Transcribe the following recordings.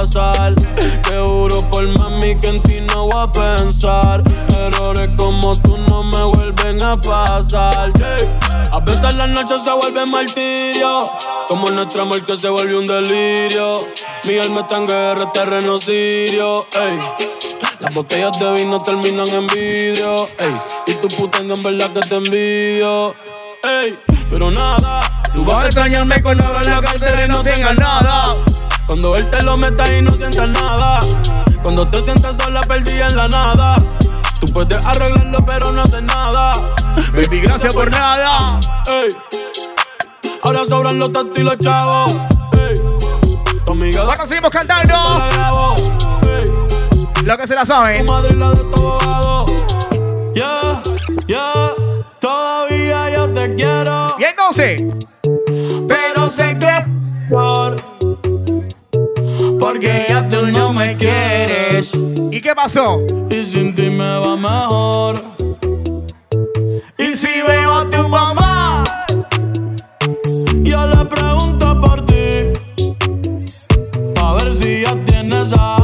pasar. Te juro por mami que en ti no voy a pensar. Errores como tú no me vuelven a pasar. A veces la noche se vuelve martirio. Como nuestro amor que se vuelve un delirio. Mi alma está en guerra, terreno sirio. Las botellas de vino terminan en vidrio. Y tu puta en verdad que te envidio. Ey. Pero nada. Tú vas a extrañarme cuando abras la cartera y no tengas nada. Cuando él te lo meta y no sientas nada. Cuando te sientas sola, perdida en la nada. Tú puedes arreglarlo, pero no haces nada. Baby, gracias por nada. Ey. Ahora sobran los tantos y los chavos. Ey. Tu amiga Bueno, seguimos cantando. Ey. Lo que se la saben. Tu madre la de tu. Ya, ya. Todavía yo te quiero. Y entonces, Pero sé que por Porque ya tú no me quieres ¿y qué pasó? Y sin ti me va mejor Y si veo a tu mamá Yo le pregunto por ti A ver si ya tienes a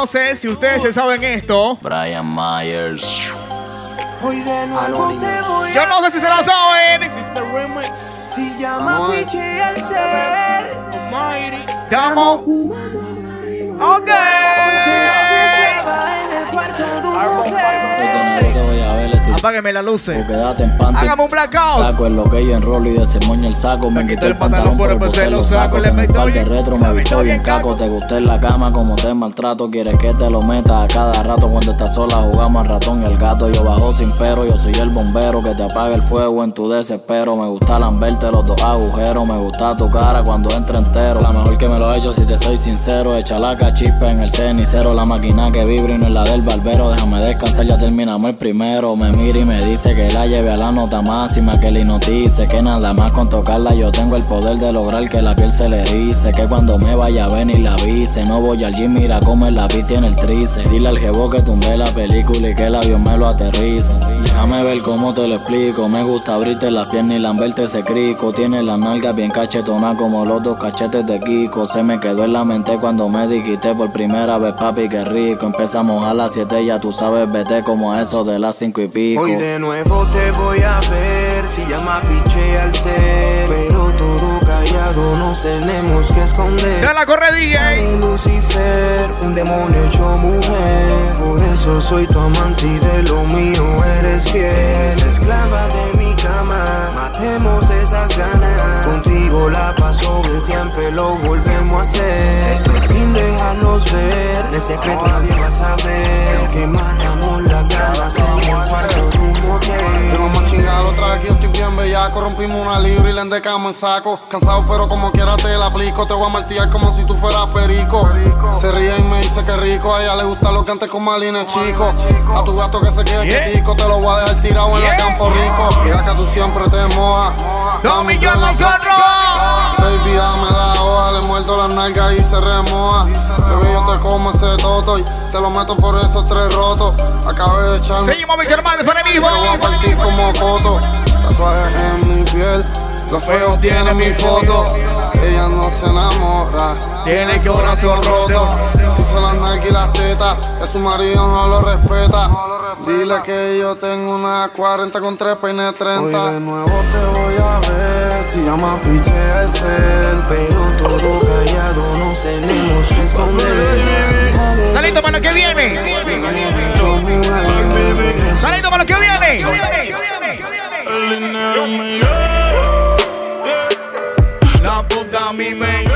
no sé si ustedes se saben esto. Brian Myers. Hoy de nuevo te voy Yo no sé si se la saben. Si llama Piche al ser Estamos. Ok. Esclava en el cuarto de un estoy Apágueme luces. o quédate en panty. Hágame un blackout. Taco es lo que yo enrolo y de ese moño el saco. Me quité el pantalón por el pues lo saco. Tengo un par de retro, me visto bien caco. Te gusté en la cama como te maltrato. Quieres que te lo meta a cada rato. Cuando estás sola jugamos al ratón y el gato. Yo bajo sin pero, yo soy el bombero que te apaga el fuego en tu desespero. Me gusta lamberte los dos agujeros. Me gusta tu cara cuando entra entero. La mejor que me lo he hecho si te soy sincero. Echa la cachispa en el cenicero. La máquina que vibra y no es la del barbero. Déjame descansar, ya terminamos el primero. Me mira y me dice que la lleve a la nota máxima. Que le notice que nada más con tocarla yo tengo el poder de lograr que la piel se le erice. Que cuando me vaya a venir la avise. No voy al mira cómo el lápiz tiene el trice. Dile al jevo que tumbe la película y que el avión me lo aterriza. Déjame ver cómo te lo explico. Me gusta abrirte las piernas y lamberte ese crico. Tiene la nalga bien cachetona como los dos cachetes de Kiko. Se me quedó en la mente cuando me dijiste por primera vez, papi, qué rico. Empezamos a las 7, ya tú sabes, vete como a eso de las 5 y pico. Hoy de nuevo te voy a ver Si llama Piche al ser Pero todo callado nos tenemos que esconder Ya la corre DJ. de Lucifer, un demonio hecho mujer. Por eso soy tu amante y de lo mío eres fiel. Eres esclava de mi cama, matemos esas ganas. Contigo la paso bien, siempre lo volvemos a hacer. Esto es sin dejarnos ver, de secreto nadie va a saber. Que matamos las ganas de más chingado, otra vez que yo estoy bien bellaco. Rompimos una libra y la endecamos en saco. Cansado, pero como quiera te la aplico. Te voy a martillar como si tú fueras perico. Se ríe y me dice que rico. A ella le gusta lo que antes con Malina es chico. A tu gato que se quede Yeah. quietico. Te lo voy a dejar tirado en Yeah. la campo rico. Ya que tú siempre te mojas. Dos millones no son sé- rojas. Baby, dame la hoja, le muerdo las nalgas y se remoja. Bebé, yo te como ese toto y te lo meto por esos tres rotos. Acabé echarme. Seguimos, mi hermano, para mí, voy a partir como coto. Tatuajes en mi piel. Los feos tienen mi foto. Ella no se enamora. Tiene corazón roto. Si se las nalgas y las tetas, que su marido no lo respeta. Dile que yo tengo una 40 con tres peines 30. Hoy de nuevo te voy a ver. Si llama piche es él. Pero todo callado nos tenemos que esconder. Salito para lo que viene. Salito para lo que viene. El dinero me lleva La puta a mí me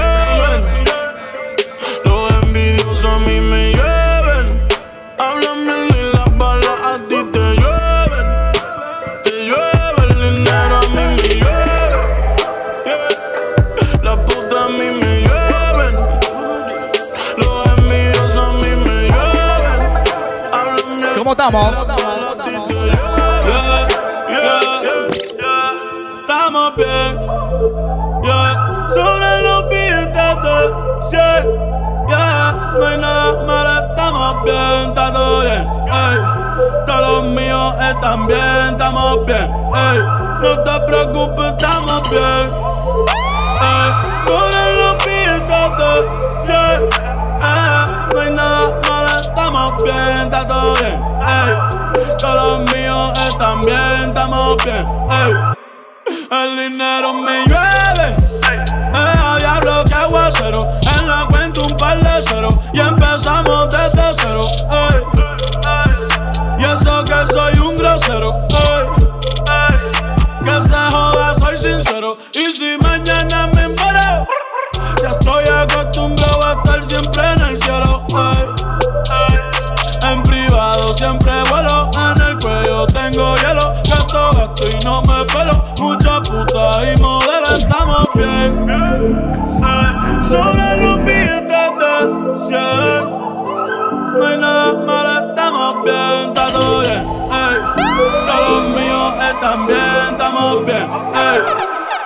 Bien ¿Cómo estamos? Yeah, yeah, yeah. Estamos bien, yeah. Sobre yeah, no hay nada malo, estamos bien, está todo bien, ey. Todos los míos están bien, estamos bien, ey. No te preocupes, estamos bien, ey. Sobre los billetes, sí, no hay nada estamos bien, está todo bien, ey. Todos los míos están bien, estamos bien, ey. El dinero me llueve. Me diablo que aguacero. En la cuenta un par de cero. Y empezamos desde cero. Y eso que soy un grosero. Que se joda, soy sincero. Y si mañana siempre vuelo, en el cuello tengo hielo. Gasto, gasto y no me pelo. Mucha puta y modelo, estamos bien. Sobre los billetes de 100. No hay nada malo, estamos bien, está todo bien. Todos los míos están bien, estamos bien. Ey.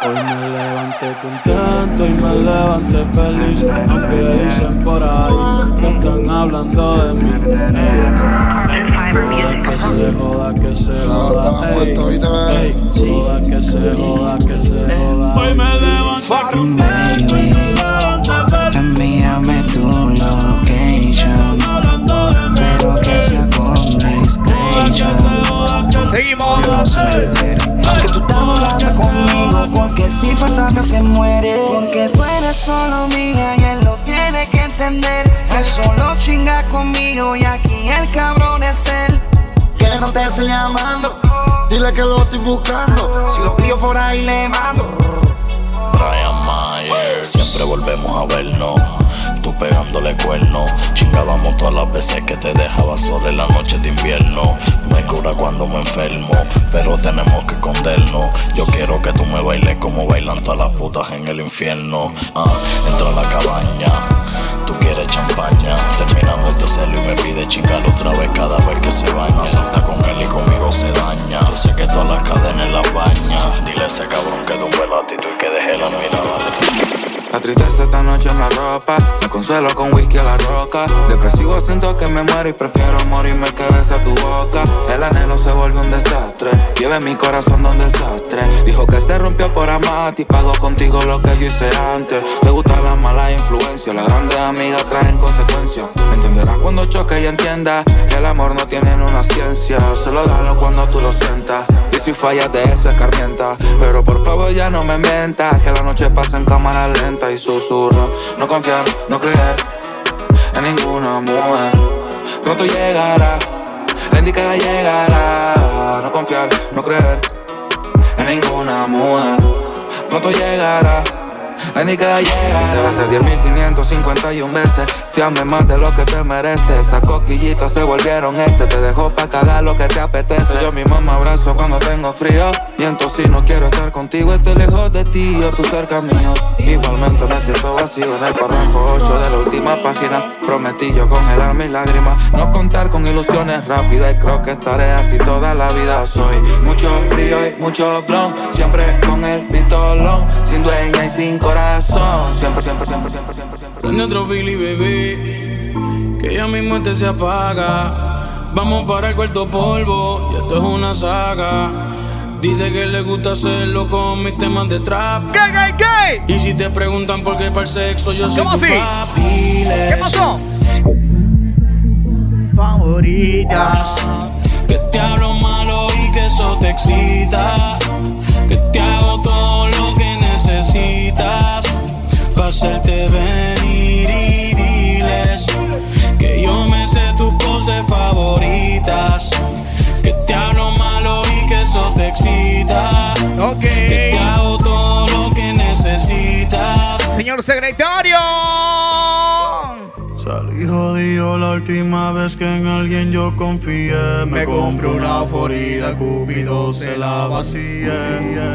Hoy me levanté contento y me levanté feliz. Aunque dicen por ahí que están hablando de mí. Ey. que se joda, que se joda. Ey, ey, joda, que se joda, que se joda. Hoy me levanté contento y me levanté feliz. Envíame tu location, pero que sea con discretion. Seguimos. Me entere, que tú estás hablando conmigo, porque si fantasma se muere. Porque tú eres solo mía y él lo tiene que entender. Que solo chinga conmigo y aquí el cabrón es él. Que no te estoy llamando, Dile que lo estoy buscando. si lo pillo por ahí le mando. Brian Myers. Siempre volvemos a vernos. Tú pegándole cuerno. Chingábamos todas las veces que te dejaba sola en la noche de invierno. Me cura cuando me enfermo, pero tenemos que escondernos. Yo quiero que tú me bailes como bailan todas las putas en el infierno. Ah, entra a la cabaña. Champaña. Terminamos de hacerlo y me pide chingar otra vez cada vez que se baña. Salta con él y conmigo se daña. Yo sé que todas las cadenas la baña. Dile a ese cabrón que tumbe la actitud y que deje la mirada La tristeza esta noche me ropa. Me consuelo con whisky a la roca. Depresivo siento que me muero y prefiero morirme que besar tu boca. El anhelo se vuelve un desastre. Lleve mi corazón donde el sastre. Dijo que se rompió por amarte y pagó contigo lo que yo hice antes. Te gusta la mala influencia. Las grandes amigas traen consecuencias. Entenderás cuando choque y entiendas que el amor no tiene una ciencia. Solo dalo cuando tú lo sientas. Y si fallas de eso escarmienta. Pero por favor ya no me mientas. Que la noche pasa en cámara lenta y susurro. No confiar, no creer en ninguna mujer. Pronto llegará, la indicada llegará. No confiar, no creer en ninguna mujer. Pronto llegará. La indicada llegará. Debe ser 10.551 veces. Te amé más de lo que te mereces. Esas coquillitas se volvieron ese. Te dejo pa' cagar lo que te apetece. Yo mismo me abrazo cuando tengo frío. Y si no quiero estar contigo, estoy lejos de ti o tú cerca mío. Igualmente me siento vacío en el párrafo 8 de la última página. Prometí yo congelar mis lágrimas. No contar con ilusiones rápidas. Y creo que estaré así toda la vida. Soy mucho brillo y mucho blon. Siempre con el pistolón. Sin dueña y sin corazón. Siempre, siempre, siempre, siempre, siempre, siempre. Prende otro Philly, baby, que ya mi muerte se apaga. Vamos para el cuarto polvo, y esto es una saga. Dice que le gusta hacerlo con mis temas de trap. ¿Qué, qué, qué? Y si te preguntan por qué para el sexo, yo soy ¿Cómo tu. ¿Qué pasó? Favoritas. Que te hablo malo y que eso te excita. Necesitas. Pa' hacerte venir y diles que yo me sé tus poses favoritas. Que te hablo malo y que eso te excita. Ok. Que te hago todo lo que necesitas. Señor secretario. Salí jodido la última vez que en alguien yo confié. Me compré una forida, Cupido se la vacié.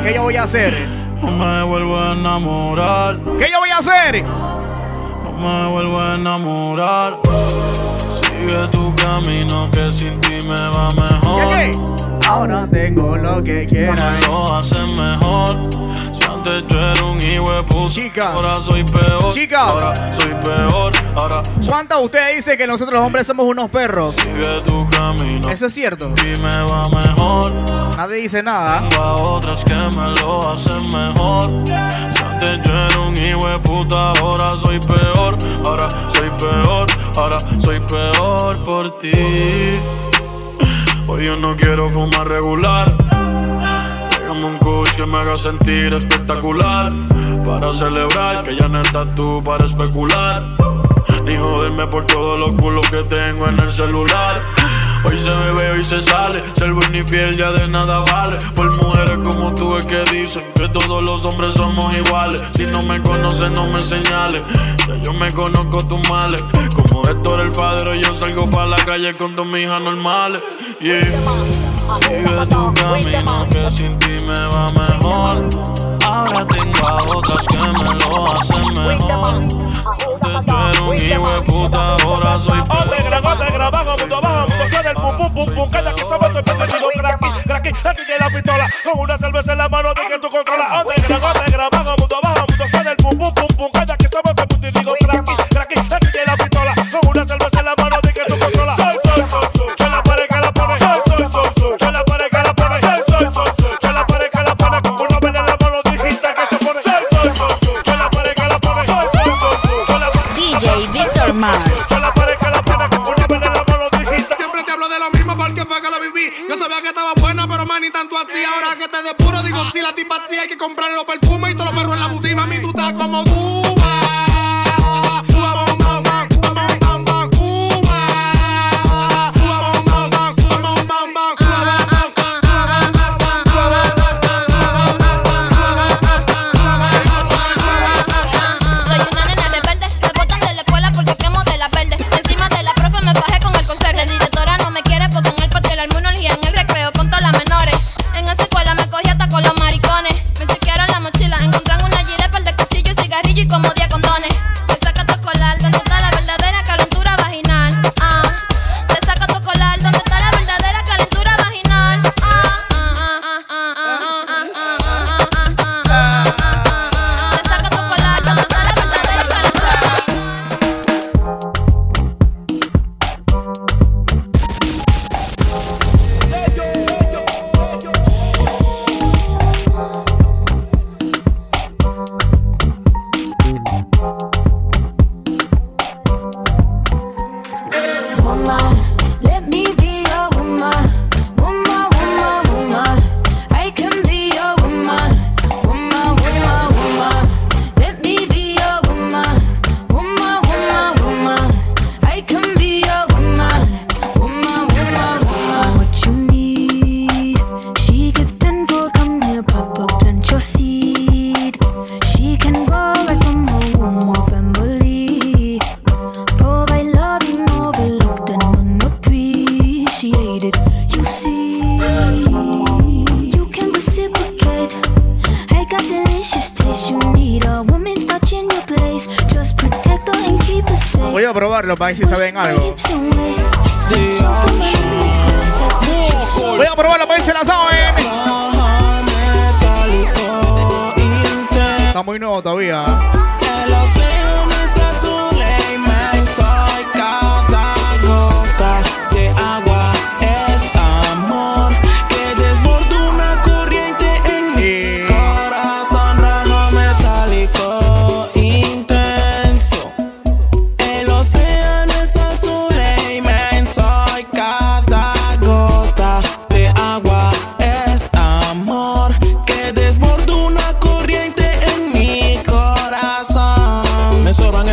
¿Qué yo voy a hacer? No me vuelvo a enamorar, ¿Qué yo voy a hacer? no me vuelvo a enamorar. Sigue tu camino que sin ti me va mejor. ¿Qué, qué? Ahora tengo lo que quieras. Me lo hacen mejor. Antes yo era un hijo puta. Chicas. Ahora soy peor. Chicas. Ahora soy peor. Ahora ¿Cuántas de ustedes dicen que nosotros los hombres somos unos perros? sigue tu camino. Eso es cierto. Y me va mejor. Nadie dice nada. Tengo a otras que me lo hacen mejor. Si antes yo era un hijo de puta, ahora soy peor. Ahora soy peor, ahora soy peor por ti. Hoy yo no quiero fumar regular. Un kush que me haga sentir espectacular. Para celebrar que ya no estás tú para especular. Ni joderme por todos los culos que tengo en el celular. Hoy se bebe, hoy se sale. Ser buen y fiel ya de nada vale. Por mujeres como tú es que dicen que todos los hombres somos iguales. Si no me conoces, no me señales. Ya yo me conozco tus males. Como Héctor el Fadero, yo salgo para la calle con dos mis hijas normales. Sigue tu camino que sin ti me va mejor. Ahora tengo a otras que me lo hacen mejor. Antes yo era un hijo de puta, ahora soy peor. Negra, negra, abajo, mundo abajo, mundo suena el pum pum pum pum. Cada que somos el perseguido, cracky, cracky, cracky de la pistola. Con una cerveza en la mano, de que tú controlas. Oh, negra, negra, abajo, mundo abajo, mundo suena el pum pum pum pum. Cada que somos el perseguido, cracky, cracky,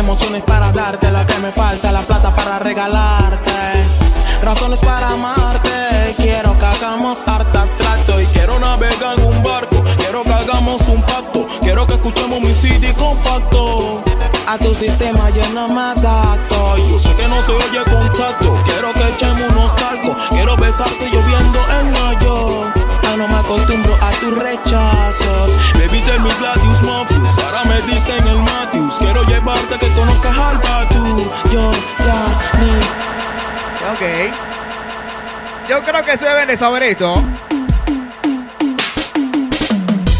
emociones para darte la que me falta, la plata para regalarte, razones para amarte. Quiero que hagamos harta trato y quiero navegar en un barco. Quiero que hagamos un pacto. Quiero que escuchemos mi CD compacto. A tu sistema yo no me adapto. Yo sé que no se oye contacto. Quiero que echemos unos talcos. Quiero besarte lloviendo en Nueva Ya no me acostumbro a tus rechazos. Baby, tell me Gladius Mafus. Ahora me dicen el Matthews. Quiero llevarte que conozcas al Batu. Yo ya ni. Ok. Yo creo que se deben de saber esto.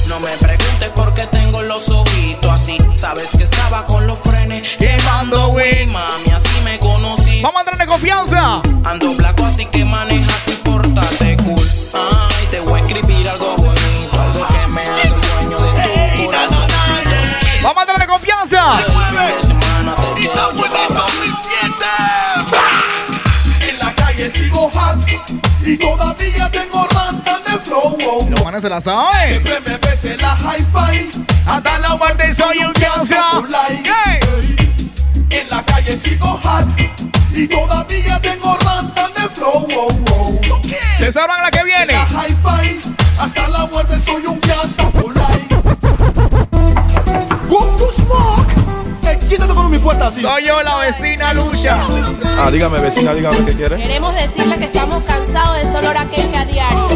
No me preguntes mirándote porque tengo los ojitos así. Sabes que estaba con los frenes quemando güey. Mami, así me conocí. Vamos a entrar en confianza. Ando blanco, así que manejate y portate cool. Ay, y todavía tengo rantan de flow. wow. Los manes se la saben. Siempre me ves en la hi-fi. Hasta la muerte soy un fianza. En la calle sigo hot y todavía tengo rantan de flow. wow, wow. Se sabrán la que viene. En la hi-fi. Hasta la muerte soy un puerta así? Soy yo, la vecina Lucha. Ah, dígame, vecina, dígame qué quiere. Queremos decirle que estamos cansados de solo hora que a diario.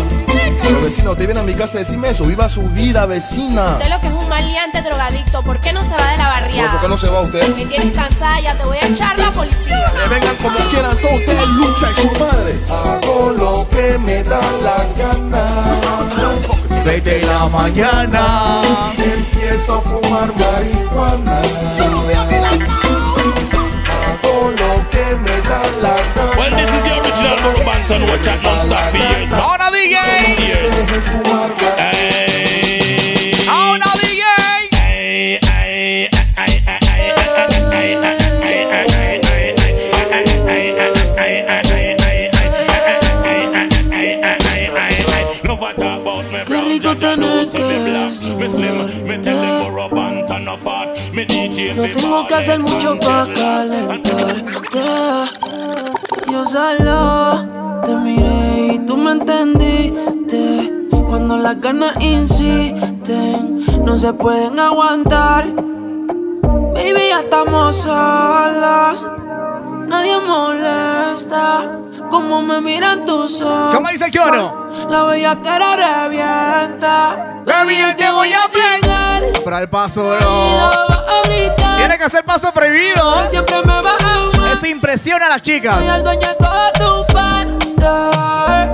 Pero vecina, usted viene a mi casa a decirme eso. Viva su vida, vecina. Usted lo que es un maleante drogadicto, ¿por qué no se va de la barriada? ¿Por qué no se va usted? Me tienes cansada, ya te voy a echar la policía. Que vengan como quieran todos ustedes, lucha y su madre. Hago lo que me da la gana. Desde la mañana. Empiezo a fumar marihuana. Watch out non-stop. Ahora DJ. Ahora DJ. Qué rico No tengo que hacer mucho para calentarte. Yo solo te miré y tú me entendiste. Cuando las ganas insisten, no se pueden aguantar. Baby, ya estamos solos. Nadie molesta. Como me miran tus ojos. ¿Cómo dice el coro? La bella cara revienta. Baby, yo te voy a prender. Para el paso, bro. Tiene que hacer paso prohibido. Siempre me vas Eso impresiona a las chicas. Soy el dueño de toda tu parte.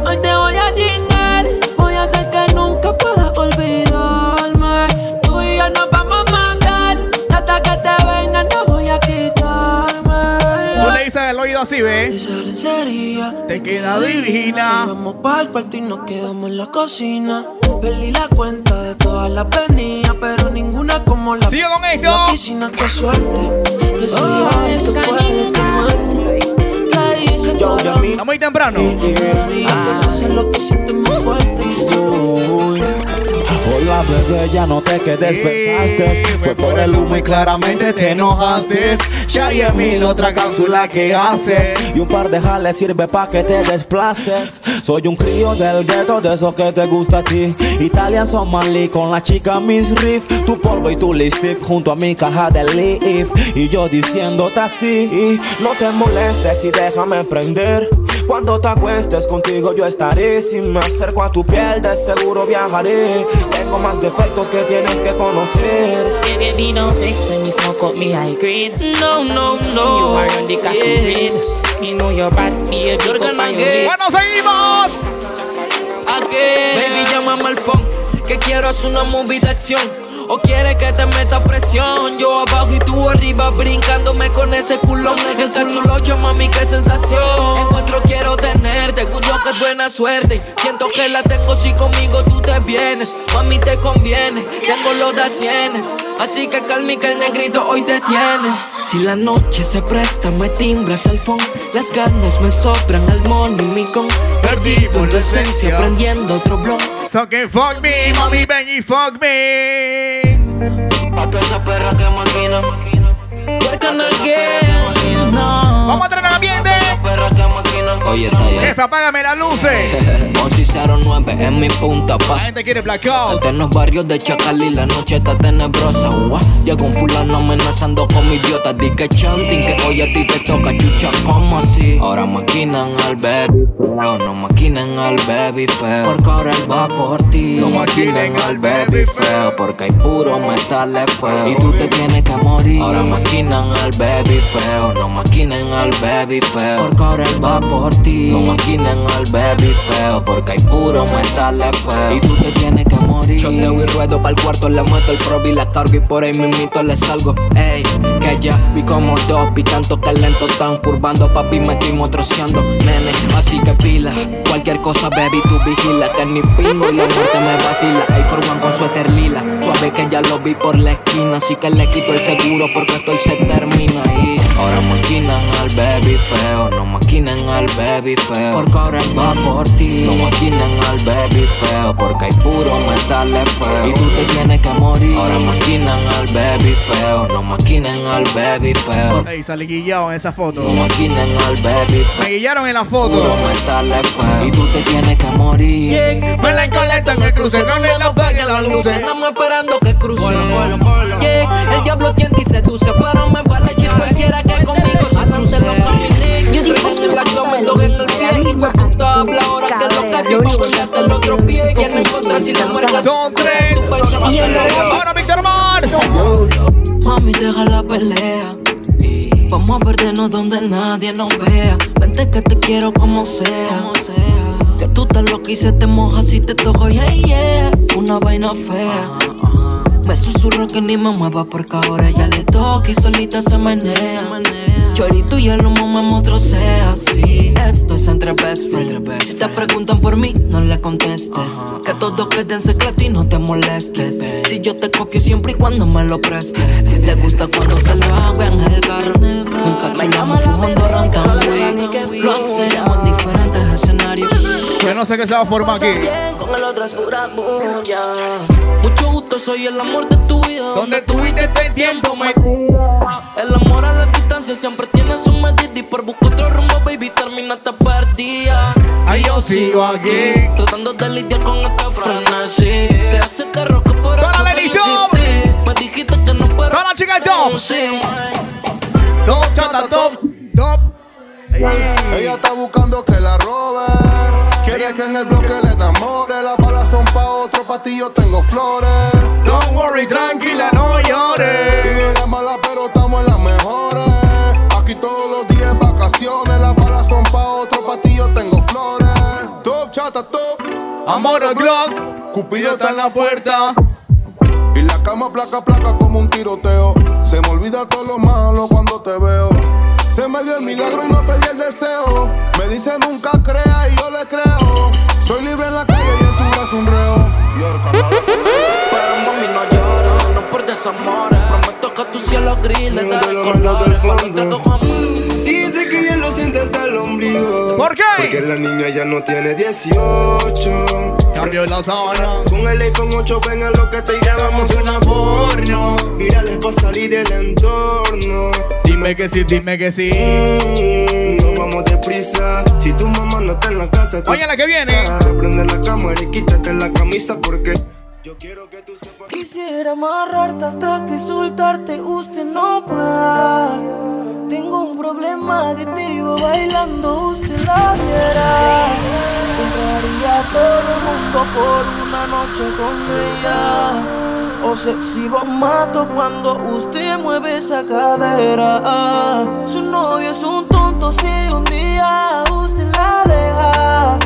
Hoy te voy a chingar. Voy a hacer que nunca puedas olvidarme. Tú y yo nos vamos a matar. Hasta que te vengan, no voy a quitarme. Tú le dices el oído así, ¿ve? Esa lencería Te queda divina. Vamos para el cuarto y nos quedamos en la cocina. Perdí la cuenta de todas las venidas, pero ninguna como la Sigue con esto. la piscina. Qué suerte, que si yo Yo, para Yami. Está muy temprano. Cada Hola bebé, ya noté que despertaste Fue por el humo y claramente te enojaste. Ya hay en mil otra cápsula que haces Y un par de jales sirve pa' que te desplaces. Soy un crío del gueto, de eso que te gusta a ti. Italia Somali con la chica Miss Riff. Tu polvo y tu lipstick junto a mi caja de leaf. Y yo diciéndote así No te molestes y déjame prender. Cuando te acuestes contigo yo estaré. Si me acerco a tu piel de seguro viajaré Tengo más defectos que tienes que conocer Baby, don't fix when you smoke up me high grade. No, no, no. You are on the cocky grade. Me know your bad baby. You're fuck gonna get-. Bueno, seguimos. Baby, llámame al phone, que quiero hacer una movie de acción. O quiere que te meta presión. Yo abajo y tú arriba, brincándome con ese culón. En capsulocho, mami, qué sensación. En cuatro quiero tenerte, juro que es buena suerte. Siento que la tengo si conmigo tú te vienes. Mami, te conviene, tengo los de a cienes. Así que calmi que el negrito hoy te tiene. Si la noche se presta, me timbras al phone. Las ganas me sobran al money, mi con. Perdido en tu esencia, prendiendo otro blog. So que fuck me, mami, ven y fuck me. Pa' toda esa perra que maquina. Working again. No. Vamos a tener ambiente. Oye, está ya. Jefe, apágame las luces. Monsi 09 en mi punta La paz. gente quiere blackout. En los barrios de Chacal y la noche está tenebrosa. Guau. Ya con fulano amenazando con mi idiota. Di que chanting que hoy a ti te toca chucha. como así? Ahora maquinan al baby feo. No maquinen al baby feo. Porque ahora él va por ti. No maquinen al baby feo. Porque hay puro metal feo. Y tú te tienes que morir. Ahora maquinan al baby feo. No maquinen al baby feo. Porque ahora él va por ti. No maquinen al baby feo. Porque hay puro metal feo. Y tú te tienes que morir. Choteo y ruedo pa'l cuarto, le meto el prob y la cargo. Y por ahí mismito le salgo. Ey, que ya vi como dos. Y tanto que lento están curvando. Papi, me estoy motroceando, nene. Así que pila. Cualquier cosa, baby, tú vigila. Que ni pingo y la muerte me vacila. Hay for con suéter lila. Suave que ya lo vi por la esquina. Así que le quito el seguro porque estoy se termina ahí. Ahora maquinan al baby feo. No maquinen al baby feo. Porque ahora él va por ti. No maquinen al baby feo. Porque hay puro metal feo. Y tú te tienes que morir. Ahora maquinan al baby feo. No maquinen al baby feo. Ey, salí guillado en esa foto. No maquinen al baby feo. Me guillaron en la foto. Puro metal feo. Y tú te tienes que morir. Me la encoleta en el cruce, no me la apaguen las luces. Estamos esperando que cruce. Yeah, el diablo tiende y seduce, pero me vale chis cualquiera que conmigo se cruce los camines. Traigan en la cama y toquen el pie. Hijo de puta, habla ahora que lo cacho pa' ponerte el otro pie. Quieren encontrar si la muerca Son tres. Ahora, Víctor Mars. Mami, deja la pelea. Vamos a perdernos donde nadie nos vea. Vente que te quiero como sea. Que tú estás loca y se te moja si te toco, yeah, yeah. Una vaina fea. Me susurro que ni me mueva porque ahora ya le toca y solita se menea. Chorito y el humo me motrocea así. Esto es entre best friends. Si te preguntan por mí, no le contestes. Que todo quede en secreto y no te molestes. Si yo te copio siempre y cuando me lo prestes. Te gusta cuando se lo hago en el carro. Nunca chulamos fumando rantan Lo hacemos en diferentes escenarios. Yo no sé qué se va a formar aquí. Con el otro es pura bulla. Mucho gusto, soy el amor de tu vida. Donde tuviste este tiempo, me El amor a la distancia siempre tiene su medida. Y por buscar otro rumbo, baby, terminaste perdida. Ay, yo sigo aquí. Tratando de lidiar con esta frenesí. Te hace te roca por eso. Me dijiste que no pero Toda la chica top. Top, chata, top, top. Ella está buscando que la robe. Quiere que en el bloque le enamore. Las balas son pa' otro, pa' ti yo tengo flores. Don't worry, tranquila, no llores. Vive la mala, pero estamos en las mejores. Aquí todos los días vacaciones. Las balas son pa' otro, pa' ti yo tengo flores. Top, chata, top. Amor o Glock. Cupido está en la puerta. Y la cama placa, placa como un tiroteo. Se me olvida todo lo malo cuando te veo. Se me dio el milagro y no pedí el deseo. Me dice nunca crea y yo le creo. Soy libre en la calle y en tu brazo un reo. Pero mami no llora, no por desamores. Prometo que tu cielo gris le da colores. Con la niña ya no tiene 18. Cambio la sábana. Con el iPhone 8 ven a lo que te grabamos una porno. Mírales pa' salir del entorno. Dime que sí, dime que sí. Mm, no vamos deprisa. Si tu mamá no está en la casa, tú Oye, la que viene. Prende la cámara y quítate la camisa porque Quisiera amarrarte hasta que soltarte usted no pueda. Tengo un problema adictivo bailando, usted la viera. Compraría todo el mundo por una noche con ella. O sexy mato cuando usted mueve esa cadera. Su novio es un tonto si un día usted la deja.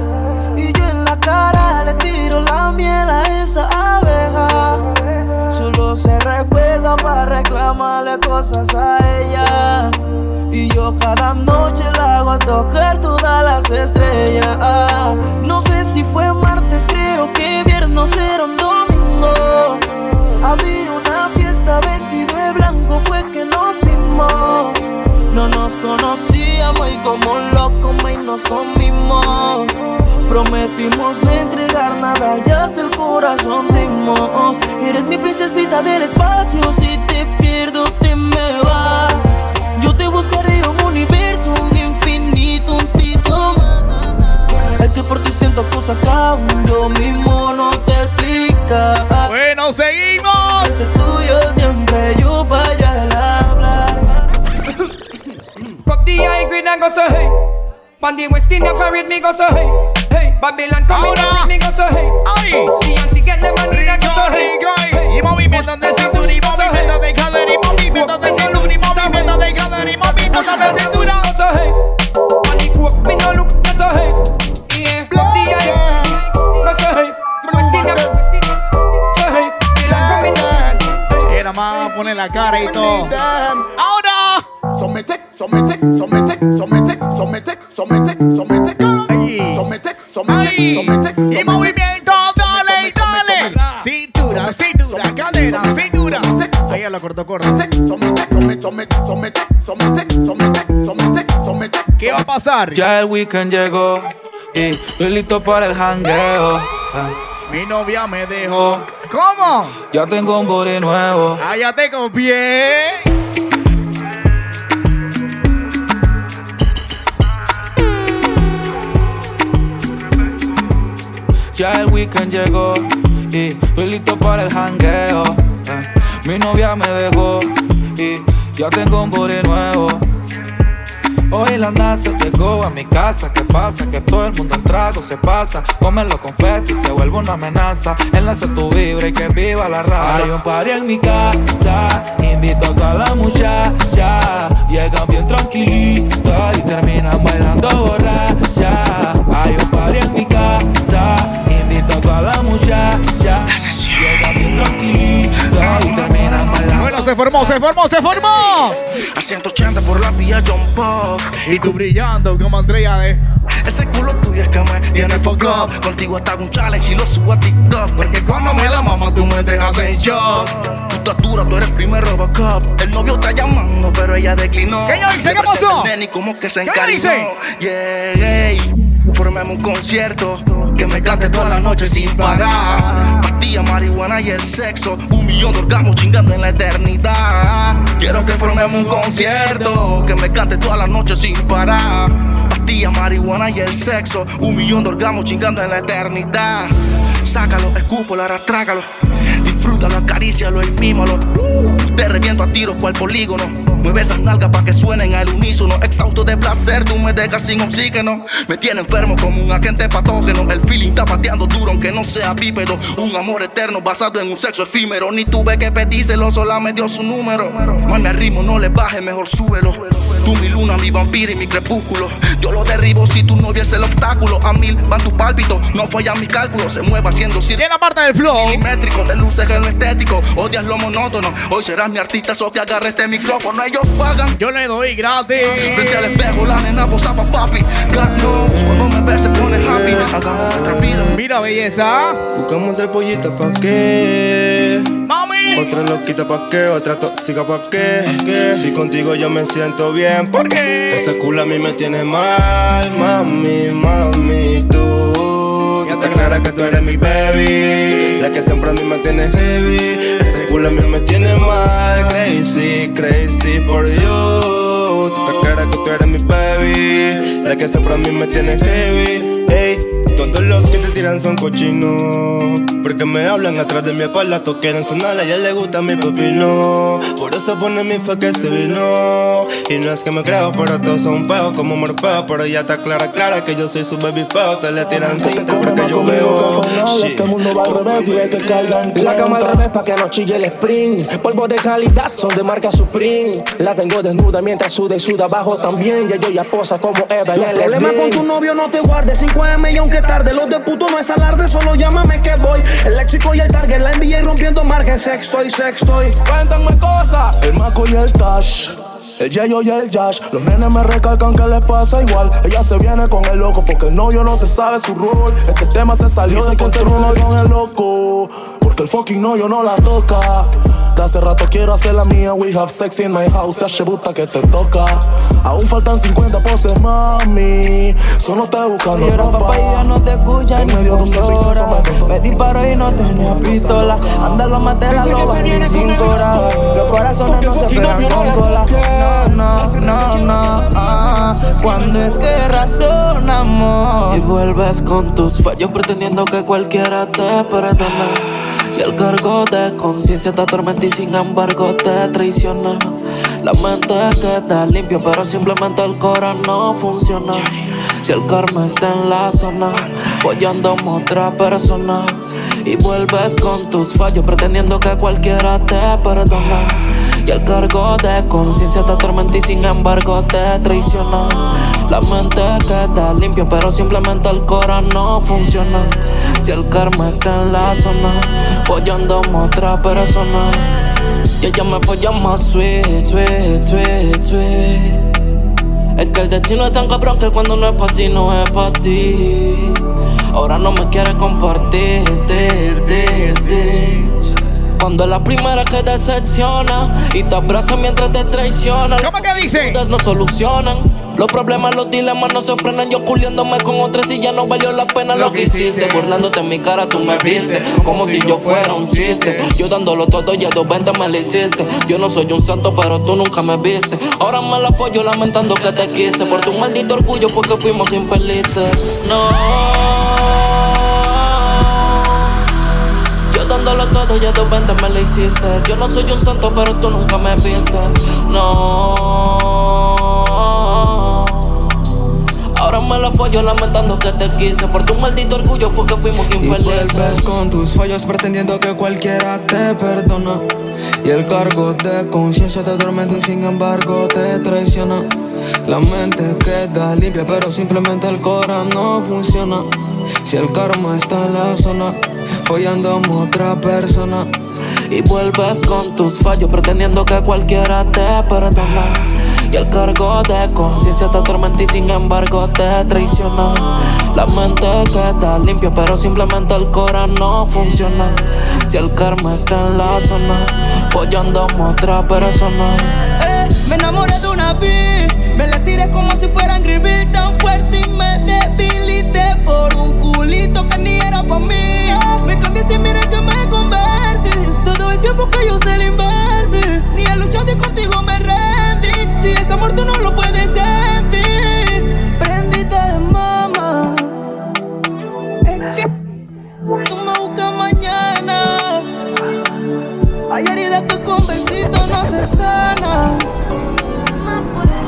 Y yo en la cara le tiro la miel a esa abeja. Recuerda para reclamarle cosas a ella. Y yo cada noche la hago tocar todas las estrellas. No sé si fue martes, creo que viernes era un domingo. Había una fiesta vestido de blanco, fue que nos vimos. No nos conocíamos y como locos y nos comimos. Prometimos no entregar nada y hasta el corazón dimos. Eres mi princesita del espacio, si te pierdo te me vas. Yo te buscaré un universo, un infinito, un tito. Es que por ti siento cosas que aún yo mismo no se explica. Bueno, seguimos. Este tuyo siempre yo high grade and go so hey. On West India parade me go so hey. Hey, Babylon come Ahora. in me go so hey. Ay. Beyonce get the money that go so hey. Y movimiento de cintura y movimiento de calor y movimiento de cintura y movimiento de calor y movimiento de cintura. Era más poner la cara y todo. Ahora. Somete, somete, somete, somete, somete, somete, somete, somete, somete, somete, Y movimiento, dale, dale. Cintura, cintura, cadera, cintura. Ahí la cortó corto. Somete, somete, somete, somete, somete, somete, somete. ¿Qué va a pasar? Ya el weekend llegó y estoy listo para el jangueo. Ah, Mi novia me dejó. ¿Cómo? Ya tengo un body nuevo. Ah, ya te Ya el weekend llegó y estoy listo para el jangueo. Ah, Mi novia me dejó y ya tengo un body nuevo. Hoy la NASA llegó a mi casa. ¿Qué pasa? Que todo el mundo en trago se pasa. Comen los confetis se vuelve una amenaza. Enlace tu vibra y que viva la raza. Hay un party en mi casa. Invito a toda la muchacha. Llegan bien tranquilitas y terminan bailando borracha. Hay un party en mi casa. La bien y Bueno, se formó, se formó, se formó. A 180 por la vía John Pop. Y tú brillando como Andrea de. Ese culo tuyo es que me tiene fuck up. Contigo hasta un challenge y lo subo a TikTok. Porque cuando me la mama tú me dejas en shock. Tu estatura, tú eres primer Robocop. El novio está llamando, pero ella declinó. ¿Qué yo hice? ¿Qué pasó? como que se. Formemos un concierto que me cante toda la noche sin parar. Pastilla, marihuana y el sexo. Un millón de orgasmos chingando en la eternidad. Quiero que formemos un concierto que me cante toda la noche sin parar. Pastilla, marihuana y el sexo. Un millón de orgasmos chingando en la eternidad. Sácalo, escúpalo, ahora trágalo. Disfrútalo, acarícialo y mímalo. Te reviento a tiros cual polígono. Mueve esas nalgas para que suenen al unísono. Exhausto de placer, tú me dejas sin oxígeno. Me tiene enfermo como un agente patógeno. El feeling está pateando duro aunque no sea bípedo. Un amor eterno basado en un sexo efímero. Ni tuve que pedírselo, sola me dio su número. Mami, al ritmo no le baje, mejor súbelo. Tú mi luna, mi vampiro y mi crepúsculo. Yo lo derribo si tú no vies el obstáculo. A mil van tus pálpitos, no fallan mis cálculos. Se mueve haciendo círculos. la parte del flow. Milimétrico, de luces en lo estético. Odias lo monótono. Hoy serás mi artista, so que agarre este micrófono. Ellos pagan. Yo le doy gratis. Frente al espejo, la nena posa pa' papi. God knows, cuando me ve se pone happy. Hagamos nuestra vida. Mira, belleza. Buscamos otra pollita pa' qué. Mami. Otra loquita pa' qué, otra tóxica pa' qué. Si contigo yo me siento bien, ¿por qué? Ese culo a mí me tiene mal, mami, mami, tú. Ya está clara que tú eres mi baby, la que siempre a mí me tiene heavy. Ese culo a mí me tiene mal, crazy, crazy for you. Tú estás clara que tú eres mi baby, la que siempre a mí me tiene heavy. Hey, todos los que te tiran son cochinos. Porque me hablan atrás de mi espalda, todos quieren sonar, a ella le gusta mi pepino. Por eso pone mi fe que se vino. Y no es que me creo, pero todos son feos como Morfeo. Pero ya está clara, clara que yo soy su baby feo. Te le tiran cinta porque yo veo. Este mundo va al revés, dile que caigan La cama al revés pa' que no chille el sprint Polvo de calidad son de marca Supreme La tengo desnuda mientras suda y suda abajo también Ya yo ya posa como Eva en el Problema con tu novio, no te guardes 5M y aunque tarde Los de puto no es alarde, solo llámame que voy El léxico y el target, la NBA rompiendo margen Sexto y sexto y Cuéntame cosas El maco y el tash el Yayo y el Yash, los nenes me recalcan que les pasa igual. Ella se viene con el loco porque el novio no se sabe su rol. Este tema se salió de control con el loco. Porque el fucking novio no la toca. De hace rato quiero hacer la mía. We have sex in my house. Se buta que te toca. Aún faltan 50 poses, mami. Solo estoy buscando Llora ropa. papá y ya no te escucha En ni medio hora. me. Me disparó y no tenía pistola Anda lo maté la loba se y viene con sin cora. Los corazones no se pegan no con la cola. No, no, no, no ah. Cuando es que razonamos Y vuelves con tus fallos pretendiendo que cualquiera te perdona. Y el cargo de conciencia te atormenta y sin embargo te traiciona. La mente queda limpio, pero simplemente el corazón no funciona. Si el karma está en la zona, follando a otra persona. Y vuelves con tus fallos pretendiendo que cualquiera te perdona. Y el cargo de conciencia te atormenta y sin embargo te traiciona. La mente queda limpio, pero simplemente el corazón no funciona. Si el karma está en la zona, follando a otra persona. Y ella me folla más sweet, sweet, sweet, sweet. Es que el destino es tan cabrón que cuando no es para ti, no es para ti. Ahora no me quiere compartir, te, te, te. Cuando es la primera que decepciona y te abraza mientras te traiciona. ¿Cómo que dice? Las no solucionan. Los problemas, los dilemas no se frenan. Yo culiándome con otras y ya no valió la pena lo, que hiciste. Burlándote en mi cara, tú me viste. Como si yo fuera un chiste. Yo dándolo todo y a dos ventas me lo hiciste. Yo no soy un santo, pero tú nunca me viste. Ahora me la follo lamentando que te quise. Por tu maldito orgullo fue que fuimos infelices. No. Dándolo todo y a dos ventas me lo hiciste. Yo no soy un santo, pero tú nunca me vistes. No. Ahora me la follo lamentando que te quise. Por tu maldito orgullo fue que fuimos Y infelices. vuelves con tus fallos pretendiendo que cualquiera te perdona. Y el cargo de conciencia te atormenta y sin embargo te traiciona. La mente queda limpia, pero simplemente el corazón no funciona. Si el karma está en la zona, follando a otra persona. Y vuelves con tus fallos pretendiendo que cualquiera te perdona. Y el cargo de conciencia te atormenta y sin embargo te traiciona. La mente queda limpia, pero simplemente el cora no funciona. Si el karma está en la zona, follando a otra persona. Eh, me enamoré de una bitch Me la tiré como si fuera Angry Bird Tan fuerte y me debilité Por un culito que ni era pa' mí cambiaste mira que me convertí Todo el tiempo que yo se le invertí Ni a luchar y contigo me rendí Si ese amor tú no lo puedes sentir Prendite de mama Es que tú me buscas mañana hay heridas que con besitos no se sana.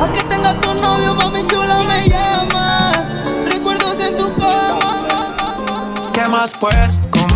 A que tenga tu novio, mami chula me llama. Recuerdos en tu cama. ¿Qué más pues?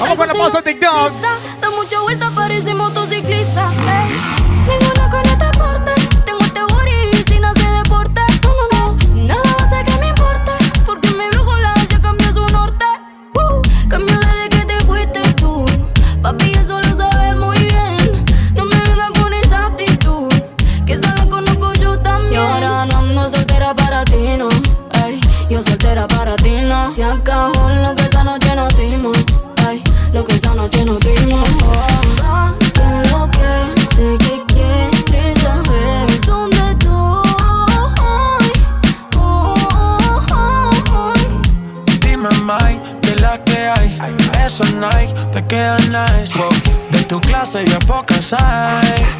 Vamos con la pausa TikTok. Se acabó lo que esa noche nos dimos. Ey, lo que esa noche nos dimos. Que lo que sé que quieres saber dónde estoy. Dime, Mike, que la que hay. Esa Nike te queda nice. De tu clase ya pocas hay.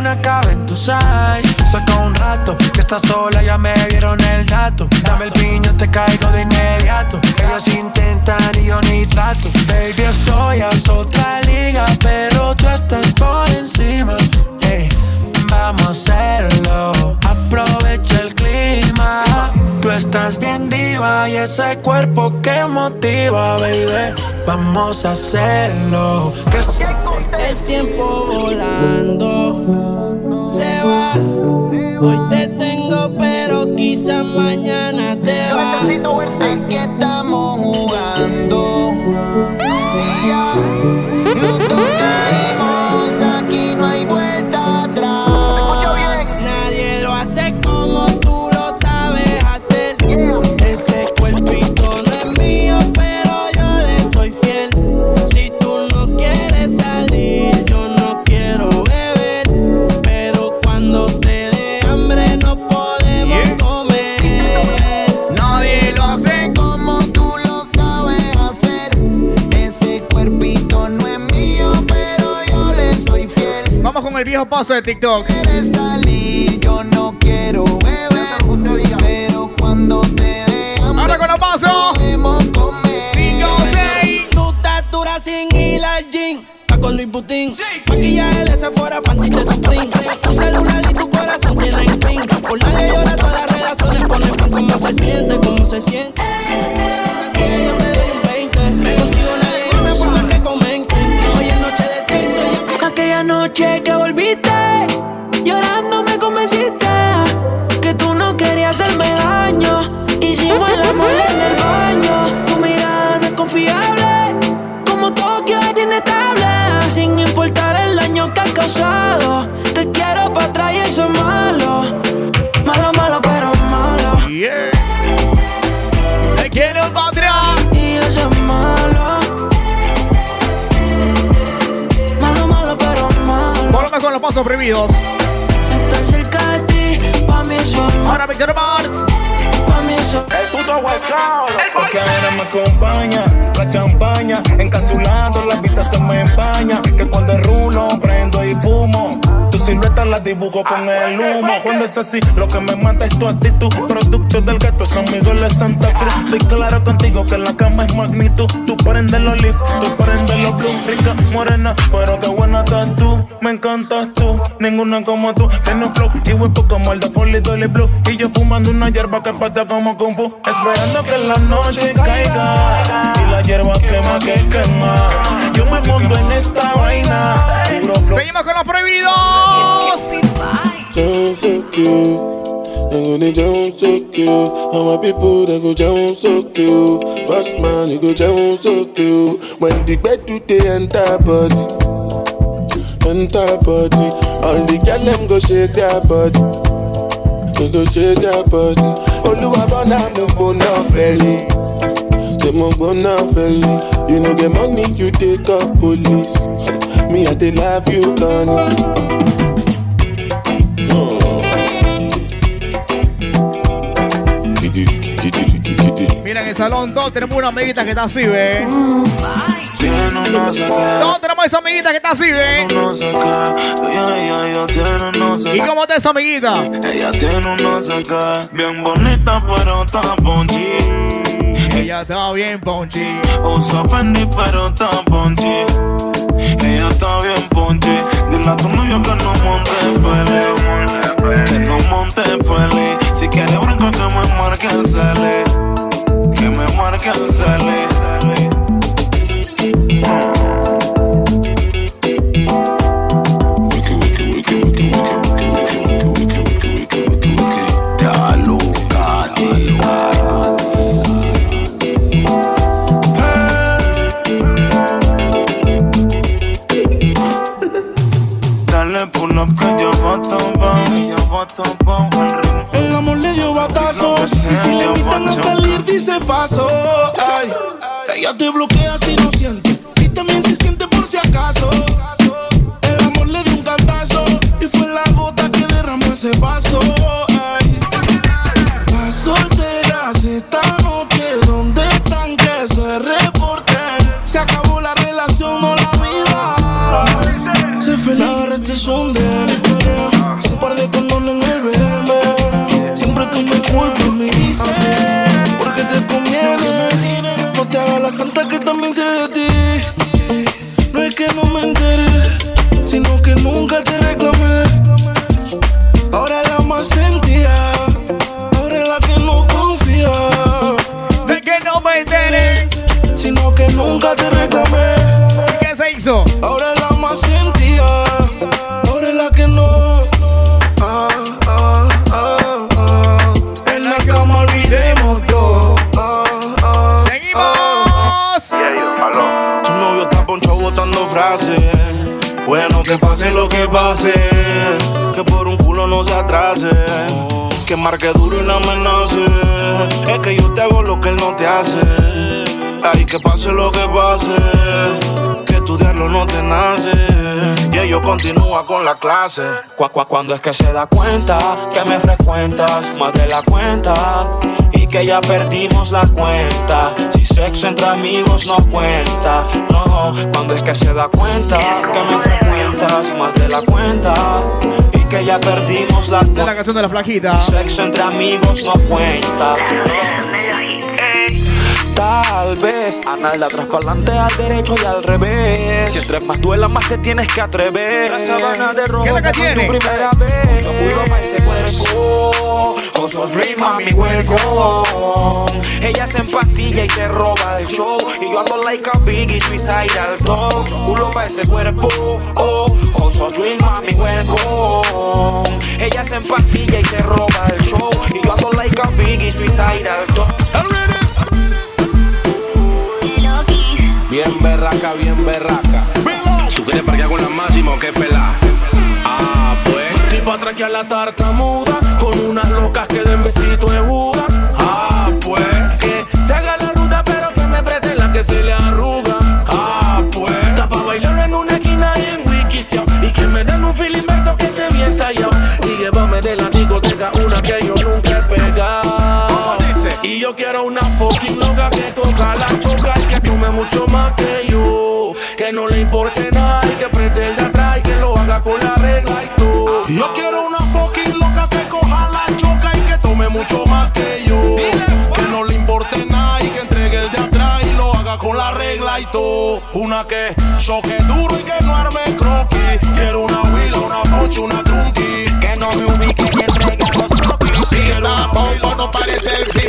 Ninguna cabe en tu size. Saca un rato que estás sola, ya me dieron el dato. Dame el piño, te caigo de inmediato. Ellos intentan y yo ni trato. Baby, estoy a otra liga, pero tú estás por encima. Ey, vamos a hacerlo. Aprovecha el clima. Tú estás bien diva y ese cuerpo que motiva, baby. Vamos a hacerlo. Que El tiempo volando se va. Hoy te tengo, pero quizás mañana te vas. Aquí estamos jugando. Si ya los dos viejo paso de TikTok. Salir, yo no quiero beber, pero cuando te hambre, Ahora con el paso. Tu tatura sin ir al gym. Con Luis Butín, sí. maquillaje de Sephora, panty de Supreme. Tu celular y tu corazón tienen pin. Por nadie llora, todas las relaciones ponen fin. ¿Cómo se siente? ¿Cómo se siente? Noche que volviste, Pasos prohibidos. Estar cerca de ti, pa' mí. Ahora Víctor Mars. Pa' mí El puto West Coast. Porque ahora me acompaña la champaña, encapsulando la vista se me empaña. Que cuando rulo, prendo y fumo. Tu silueta la dibujo con el humo. Cuando es así, lo que me mata es tu actitud. Producto del gato, San Miguel de Santa Cruz. Estoy claro contigo que la cama es magnitud. Tú prendes los leaf, tú prendes los blue. Rica, morena, pero qué buena estás tú. Me encantas tú, ninguna como tú. Tienes un flow y huepo como el de Folly Dolly Blue. Y yo fumando una hierba que patea como Kung Fu. Esperando que la noche caiga. Y la hierba quema que quema. Yo me monto en esta vaina. Puro flow. Seguimos con los prohibidos. Cute. All my people they go down so cute. Boss man, you go down so cute. When the bed do they enter body, enter body. All the girl them go shake their body. They go shake their body. Oluwa bona mo bona feli. Say mo bona feli. You know get money, you take up police. Me I dey love you, Connie. Mira en el salón todos tenemos una amiguita que está así, ve. Todos tenemos esa amiguita que está así, ve. No sé qué. Ella, ella, ella tiene no sé ¿Y cómo está esa amiguita? Ella tiene un no sé qué. Bien bonita, pero está ponchi. Ella está bien ponchi. Usa Fendi, pero está ponchi. Ella está bien ponchi. Dile a tu novio que no monte pele. Que no monte pele. Si quiere bronca, que me marque el cele. Que me marque el cele. Dice paso. Ay, ella te bloquea si no siente. La santa que también sé de ti. No es que no me enteré, sino que nunca te reclamé. Ahora la más sentía. Ahora la que no confía. De que no me enteré. Sino que nunca te reclamé. ¿Y qué se hizo? Pase lo que pase. Que por un culo no se atrase. Que marque duro y no amenace. Es que yo te hago lo que él no te hace. Ay, que pase lo que pase. Estudiarlo no te nace. Y ello continúa con la clase. Cu- cu- Cuando es que se da cuenta que me frecuentas más de la cuenta y que ya perdimos la cuenta. Si sexo entre amigos no cuenta, no. Cuando es que se da cuenta que me frecuentas más de la cuenta y que ya perdimos la Es la cuenta. canción de la flaquita. Sexo entre amigos no cuenta. Tal vez Analda atrás para adelante, al derecho y al revés. Si entre más duela, más te tienes que atrever. La sabana de rojo ¿Qué es lo que fue tu primera vez. Juro pa' ese cuerpo. Oso Dream, mami, welcome. Ella se empastilla y se roba el show. Y yo ando like a Biggie, suicidal top. Culo pa' ese cuerpo, oh. Oso Dream, mami, welcome. Ella se empastilla y se roba el show. Y yo ando like a Biggie, suicidal top. Bien berraca, bien berraca. ¿Tú quieres parquear con la máxima o qué pelá? Ah, pues. Tipo atraque a la tartamuda Con unas locas que den besito de Judas Ah, pues. Que se haga la ruda pero que me preste la que se le arruga. Ah, pues. Está pa' bailar en una esquina y en Wikisio Y que me den un filimento que esté bien tallado Y llévame de la discoteca una que yo nunca he pegado. Y yo quiero una fucking loca que toca la choca Tome mucho más que yo Que no le importe nada y que preste el de atrás Y que lo haga con la regla y todo Yo quiero una fucking loca que coja la choca y que tome mucho más que yo. Que no le importe nada y que entregue el de atrás y lo haga con la regla y todo. Una que choque duro y que no arme croquis. Quiero una huila, una ponche, una trunqui. Que no me ubique y entregue a los croquis. Esta bomba no parece el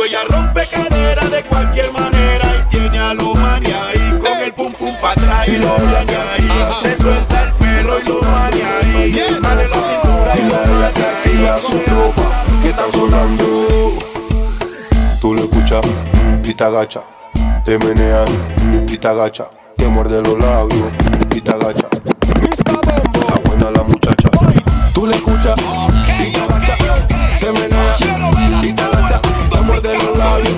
Cuando ella rompe cadera de cualquier manera y tiene a lo mani ahí. Con el pum pum pa' atrás y lo mani ahí. Se suelta el pelo y lo mani ahí. Sale la cintura y lo mani ahí. a su tropa que está sonando. Tú lo escuchas y te agacha, te meneas y te agacha, te muerde los labios y te agacha. Muerde los labios.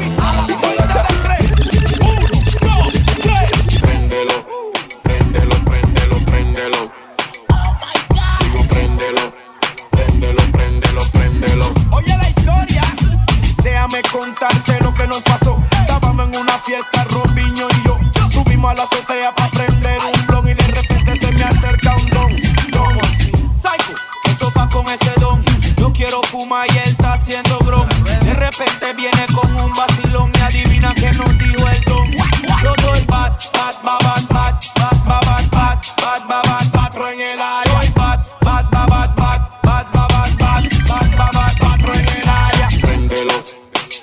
Préndelo, préndelo, préndelo, préndelo. Digo, préndelo, préndelo, préndelo, préndelo. Oye la historia, déjame contarte lo que nos pasó. Estábamos en una fiesta, Robinho y yo. Subimos a la azotea para prender un blog y de repente se me acerca un don. Don Psycho, eso va con ese don. Yo quiero fumar y él repente viene con un vacilón y adivina que nos dijo el don. Yo soy bad, bad, bad, bad, bad, bad, bad, bad, bad, bad, bad, patro en el área. Soy bad, bad, bad, bad, bad, bad, bad, bad, bad, bad, bad, bad, patro en el área. Préndelo,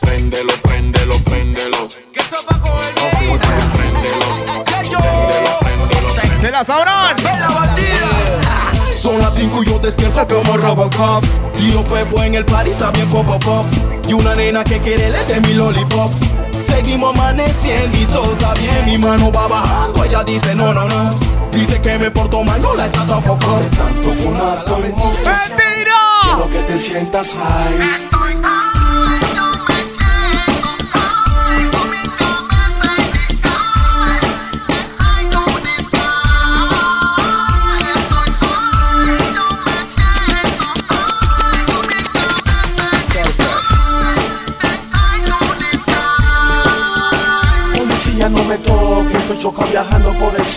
préndelo, préndelo, préndelo. Que eso va con el Préndelo, préndelo, préndelo. ¡Se la sabrán! Son las 5 y yo despierto como Robocop Fue fue en el party, está bien pop pop pop. Y una nena que quiere le de mi lollipop. Seguimos amaneciendo y todo está bien Mi mano va bajando, ella dice no, no, no Dice que me porto mal, no la trato a foco. Tanto fumar, mundo Quiero que te sientas high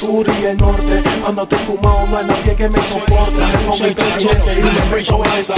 sur y el norte. Cuando te fumado no hay nadie que me cachete y me brecho esa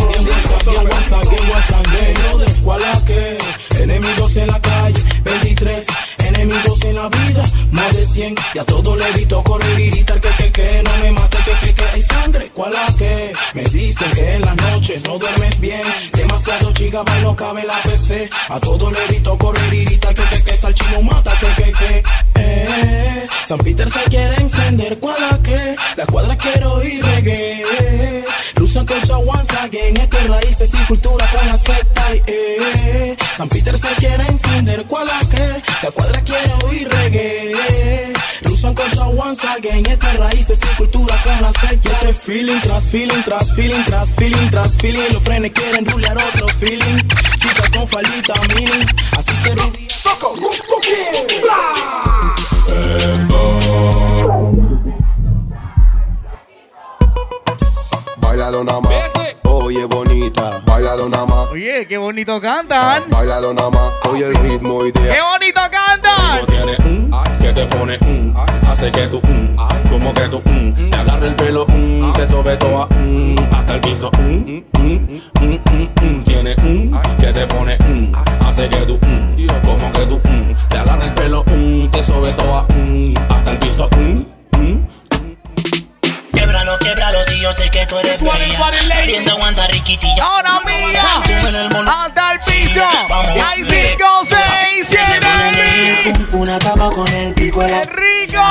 ¿Cuál es que? Enemigos en la calle, 23 enemigos en la vida, más de 100 Y a todo le evito correr y gritar que que que No me mate que que hay sangre, ¿cuál es que? Me dicen que en las noches no duermes bien Demasiado chica, no cabe la PC A todo le evito correr y gritar que que que Salchino mata que que que eh, San Peter se quiere encender, ¿cuál es que? La cuadra quiero ir reggae Lucian con once again Este es raíces y cultura con la secta eh, San Peter se quiere encender, ¿cuál es que? La cuadra quiere oír reggae Lucian con once again Este es raíces y cultura con la secta Este es feeling tras feeling tras feeling tras feeling tras feeling Los frenes quieren rulear otro feeling Chicas con faldita mini Así que rubia Bailalo nada más. Oye, bonita. Bailalo nada más. Oye, qué bonito cantan. Bailalo nada más. Oye, el ritmo ¡Qué ideal. bonito cantan! te pone un, hace que tú un, como que tú un, te agarra el pelo un, te sobe toa un, hasta el piso un, tiene un, que te pone un, hace que tú un, como que tú un, te agarra el pelo un, te sobe toa un, hasta el piso un, Quebralo, quebralo, si yo sé que tú eres bella Tienda aguanta riquitilla Ahora mía, hasta el piso Y ahí sí una cama con el pico de la rico.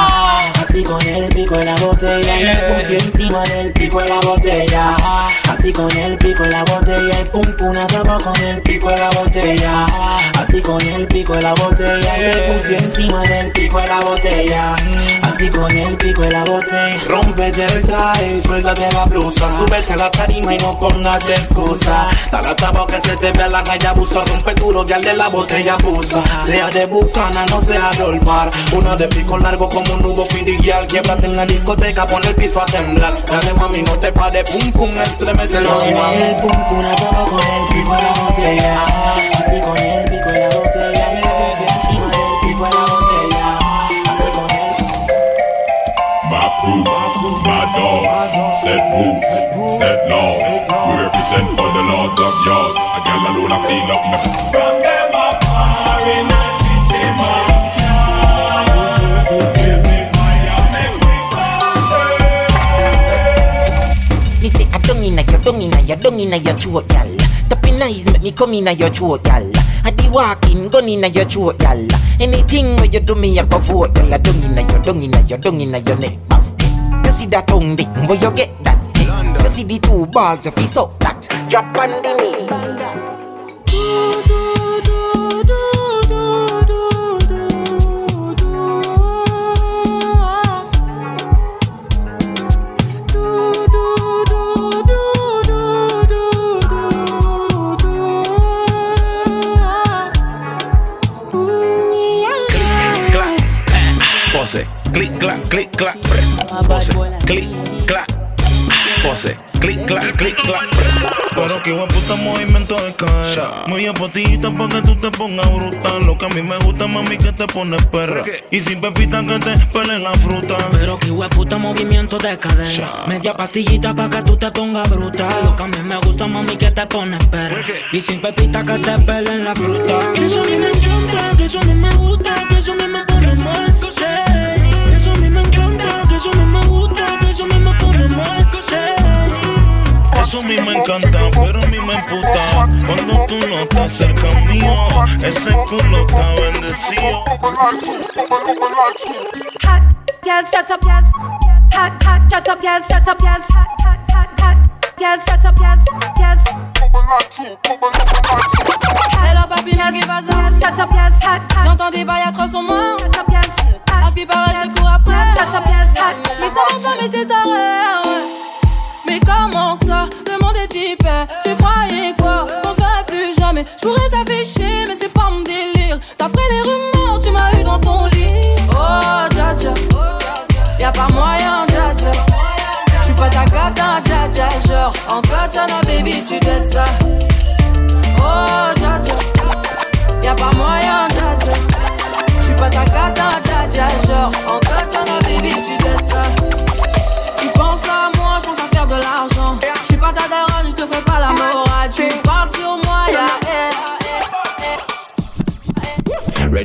Así con el pico de la botella y le puse encima del pico de la botella. Así con el pico de la botella y pum pum cama con el pico de la botella. Así con el pico de la botella y le puse encima del pico de la botella. Así con el pico de la botella. Rómpete el traje, suéltate la blusa, súbete a la tarima y no pongas excusa. Dale tapa que se te vea la calle abusa, rompe duro que al de la botella abusa. Sea de bucana, no sea de olvar. Una de pico largo como un nudo filial. Quiebrate en la discoteca, pon el piso a temblar. Dale mami, no te pares, pum pum, estremecelo. Con el pum pum, acaba con el pico de la botella. Así con el pico de la botella, le puse encima del pico de la botella. Así con el My crew, my dogs, set rules, set laws. We represent for the lords of yards. A gal alone I feel up my From them up I don't inna your, don't inna your, don't inna your throat, y'all. Tapping eyes make me come inna your throat, y'all. I the walking gun inna your throat, y'all. Anything where you do me, I go vote, y'all. Don't inna your, don't inna your, don't inna your neck. You see that tongue thing, where you get that? You see the two balls, if you suck that. Drop on the knee. Pose, clic, clac, clic, clac. Pose, clic, clac. Pose, clic, clac, clic, clac. Pero que buen puta movimiento de cadera. Muy apotita pa' que tú te pongas brutal. Lo que a mí me gusta, mami, que te pones perra. Y sin pepita que te pele la fruta. Pero que puta movimiento de cadera. Media pastillita pa' que tú te pongas bruta. Lo que a mí me gusta, mami, que te pones perra. Y sin pepita que te pelen la fruta. Que eso a mí me encanta, que eso a mí me gusta, que eso a mí me pone mal. Me encanta, pero a mí me emputa Cuando tú no estás cerca mío Ese culo está bendecido Hot, girl, set up, yes. Hot, hot, shut up, yes, set up, yes. Hot, hot, hot, hot, yes, set up, yes, yes. Hello papi, mais qu'est-ce qui passe? Set up, yes, hot, hot. J'entends des bails à 300 morts Set up, yes. À ce qui paraît, je te cours après. Mais ça va pas, mais t'es taré, ouais. Comment ça, le monde est hyper. Tu croyais quoi, on se plus jamais. Je pourrais t'afficher, mais c'est pas mon délire. D'après les rumeurs, tu m'as eu dans ton lit. Oh, dja dja. Y'a pas moyen, dja dja. J'suis pas ta cata, dja dja. Genre, en katana, baby, tu t'aides ça. Oh, dja dja. Y'a pas moyen, dja dja. J'suis pas ta cata, dja dja. Genre, en katana,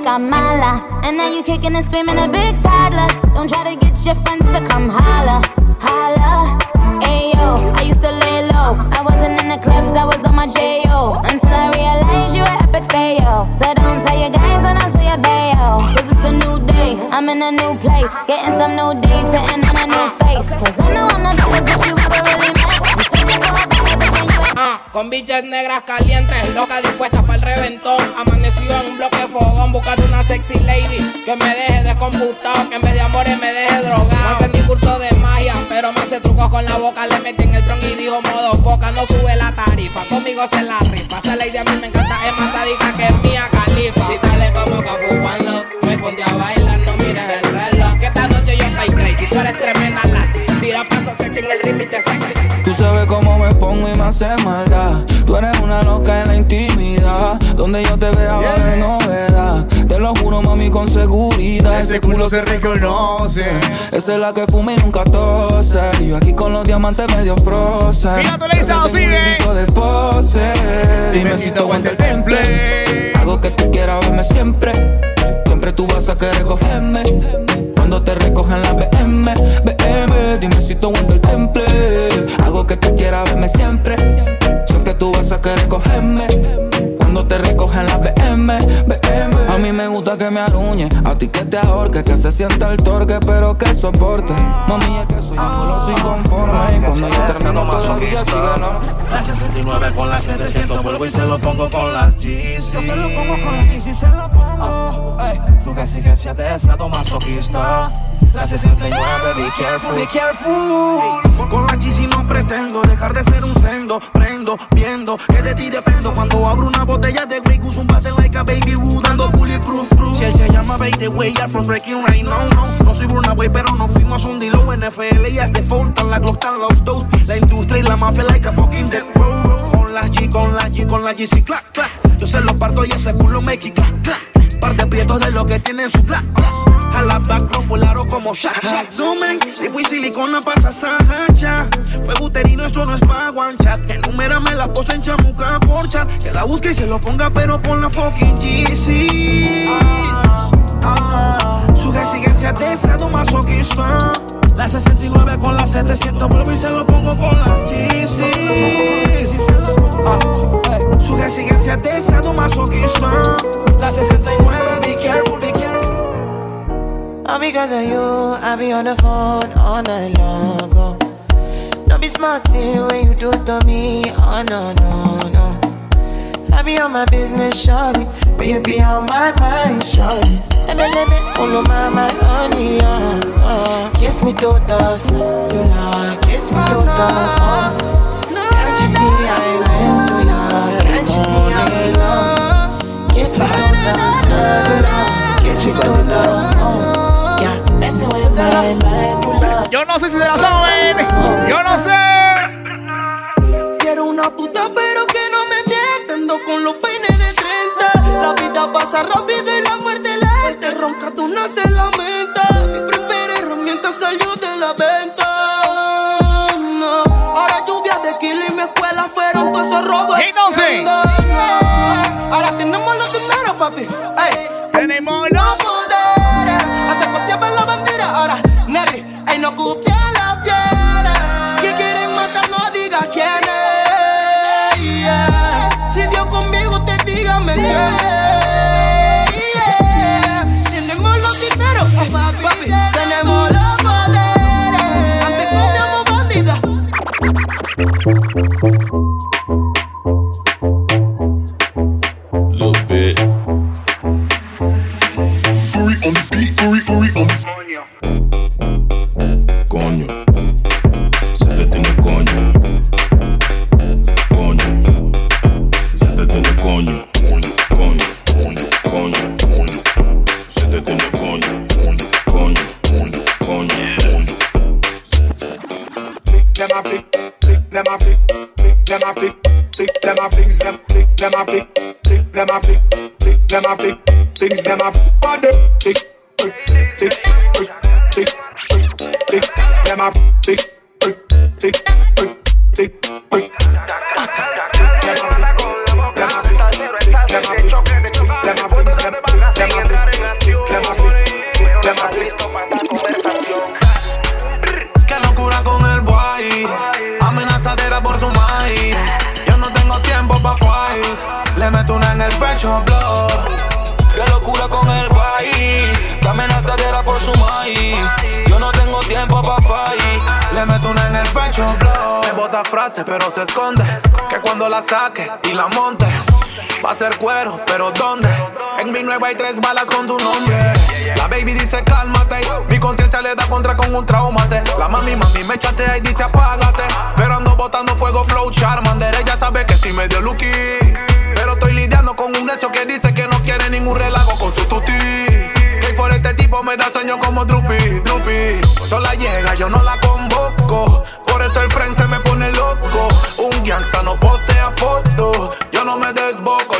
una chica mala. And now you kicking and screaming a big toddler. Don't try to get your friends to come holla. Holla. Ayo, I used to lay low. I wasn't in the clubs, I was on my J.O. Until I realized you were epic fail. So don't tell your guys when I'm your bail. Cause it's a new day, I'm in a new place. Getting some new days, sitting on a new face. Cause I know I'm the baddest bitch you ever really met. Con bichas negras calientes, loca dispuesta para el reventón. Amanecido en un bloque fogón, buscando una sexy lady que me deje descomputado, que en vez de amores me deje drogado. No hace ni curso de magia, pero me hace trucos con la boca. Le metí en el bron y dijo modo foca, no sube la tarifa. Conmigo se la rifa. Esa lady a mí me encanta, es más sádica que mía califa. Si dale como Cafu One Love, me ponte a bailar, no mires el reloj. Que esta noche yo estoy crazy, tú eres tremenda lassie. Tira paso sexy en el ritmo y te sexy. Tú sabes cómo me pongo y me hace maldad. Tú eres una loca en la intimidad. Donde yo te vea va a haber novedad. Te lo juro, mami, con seguridad. Ese culo se reconoce. Esa es la que fuma y nunca tose. Y yo aquí con los diamantes medio frozen. Mira, tú le dices ¿eh? de pose. Dime si te aguanta el temple. Hago que tú quieras verme siempre. Siempre tú vas a querer cogerme. Cuando te recogen la BM, BM, dime si tú aguanta el temple. Hago que tú quieras verme siempre. Siempre tú vas a querer cogerme. Cuando te recogen la BM, BM. A mí me gusta que me aruñe, a ti que te ahorque, que se sienta el torque, pero que soporte. Mami, es que soy un goloso inconforme. Y cuando yo termino todavía sigue normal. La 69 con la 700 vuelvo y se lo pongo con las GC. Yo se lo pongo con las GC, se lo pongo. Ey, su exigencia de sadomasoquista. La 69, be careful, be careful. Con la GC no pretendo dejar de ser un sendo. Prendo, viendo que de ti dependo. Cuando abro una botella de Grey Goose, un bate like a baby Wood, dando bulletproof proof. Si él se llama Bay the way, I'm from breaking right now, no. No soy Boy, pero no fuimos un dilo. NFL y es default, tan la Glock, los dos. La industria y la mafia like a fucking dead row. Con la G, con la G, con la G, sí, clac, clac. Yo se lo parto y ese culo it clac, clac. Par de prietos de lo que tienen su clac. A la back como Shaq. Abdomen, tipo y silicona pasa hacha. Fue uterino, esto no es pa' one chat. Enumérame la pose en chamuca por chat. Que la busque y se lo ponga, pero con la fucking GC. Ah, su exigencia de sadomasoquista. La 69 con la 700 vuelvo y se lo pongo con la GC. Su exigencia de sadomasoquista. La 69, be careful, be careful. All because of you, I be on the phone all night long. Oh. Don't be smart, when you do to me. Oh no, no, no. I be on my business, shawty. But you be on my mind, shawty. Let me, let me, all of my, my honey, uh, uh. Kiss me to the cellular, kiss me to the phone. Can't you see ya? Can't Yo no sé si se la saben. Yo no sé. Quiero una puta, pero que no me mientando con los peines de 30. La vida pasa rápido y la muerte lenta. Ronca, tú no se lamenta. Mi primera herramienta salió de la dime. Ahora tenemos los dineros, papi. Ey. Tenemos los poderes. Antes copiaban la bandera, ahora Nerry. Ey, no copia En mi nueva hay tres balas con tu nombre. La baby dice cálmate. Mi conciencia le da contra con un traumate. La mami, mami me chatea y dice apágate. Pero ando botando fuego, flow, Charmander. Ella sabe que sí me dio lucky. Pero estoy lidiando con un necio que dice que no quiere ningún relajo con su tuti. Por este tipo me da sueño como Drupi, Drupi. Sola llega, yo no la convoco. Por eso el friend se me pone loco. Un gangsta no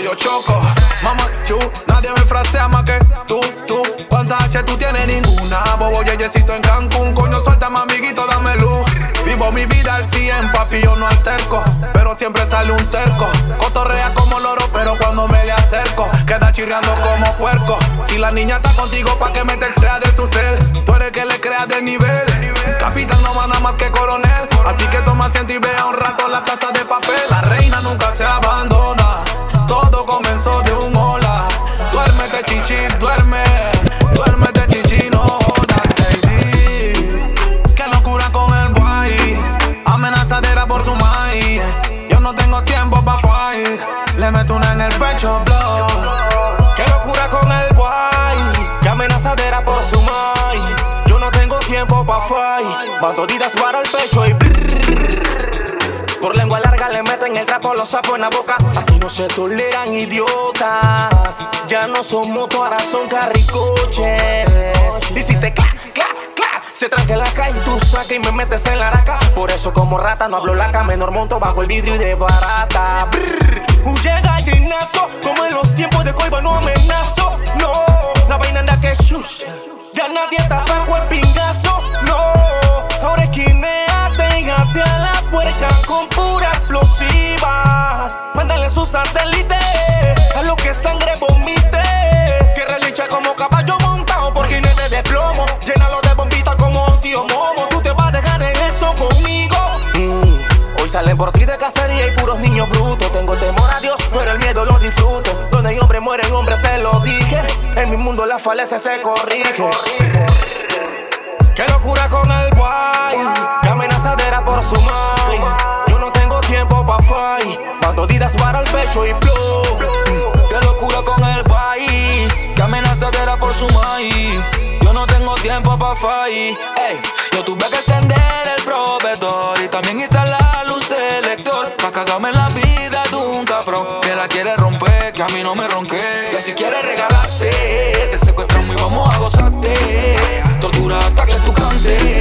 yo choco. Mamá, chu, nadie me frasea más que tú, tú. ¿Cuántas H tú tienes? Ninguna. Bobo yeyecito en Cancún. Coño, suelta, amiguito, dame luz. Vivo mi vida al 100, papi, yo no alterco. Pero siempre sale un terco. Cotorrea como loro, pero cuando me le acerco, queda chirriando como puerco. Si la niña está contigo, pa' que me textea de su cel. Tú eres que le creas de nivel. Capitán no va nada más que coronel. Así que toma asiento y vea un rato la casa de papel. La reina nunca se abandona. Fight. Bandoditas para el pecho y Por lengua larga le meten el trapo, los sapos en la boca. Aquí no se toleran idiotas. Ya no son motos, ahora son carricoches. Y si te cla, cla, cla, se tranca la calle, tú sacas y me metes en la araca. Por eso como rata no hablo blanca, menor monto bajo el vidrio y de barata. Brrr. Huye gallinazo, como en los tiempos de coiba no amenazo. No, la vaina anda que shush. Ya nadie está bajo el pingazo. No, ahora esquineate y a la puerca con pura explosivas. Mándale sus satélites a lo que sangre vomite. Que relincha como caballo montado por jinete de plomo. Llénalo de bombita como un tío momo. Tú te vas a dejar en eso conmigo. Mm, Hoy salen por ti de cacería y puros niños brutos. Tengo temor a Dios, pero el miedo lo disfruto. Donde hay hombres mueren hombres, te lo dije. En mi mundo la falencia se corrige. Qué locura con el boy. Qué amenazadera por su mind. Yo no tengo tiempo pa' fight. Bandoditas para el pecho y blow. Qué locura con el boy. Qué amenazadera por su mind. Yo no tengo tiempo pa' fight. Ey, yo tuve que extender el proveedor y también instalar luz selector. Pa' cagarme la vida de un cabrón que la quiere romper, que a mí no me ronque. Y si quieres regalarte, te secuestramos y vamos a gozarte. Tortura hasta que tú cantes.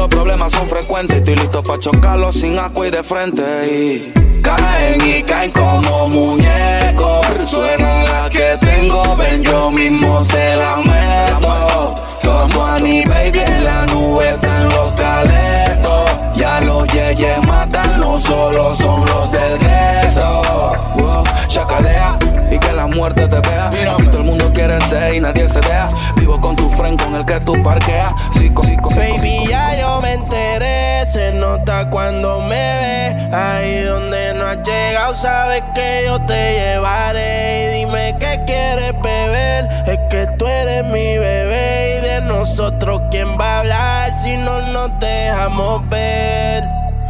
Los problemas son frecuentes. Estoy listo para chocarlos sin agua y de frente. Y caen y caen como muñecos. Suena la que tengo, ven yo mismo se la meto. Somos Annie Baby en la nube están los caletos. Ya los yeyes matan, no solo son los del gueto. Wow, y que la muerte te vea. Mira, todo el mundo quiere ser y nadie se vea. Vivo con tu friend con el que tú parqueas. Psico, psico, Baby, ya yo me enteré, se nota cuando me ve. Ahí donde no has llegado, sabes que yo te llevaré. Y dime qué quieres beber, es que tú eres mi bebé. Y de nosotros, ¿quién va a hablar si no nos dejamos ver?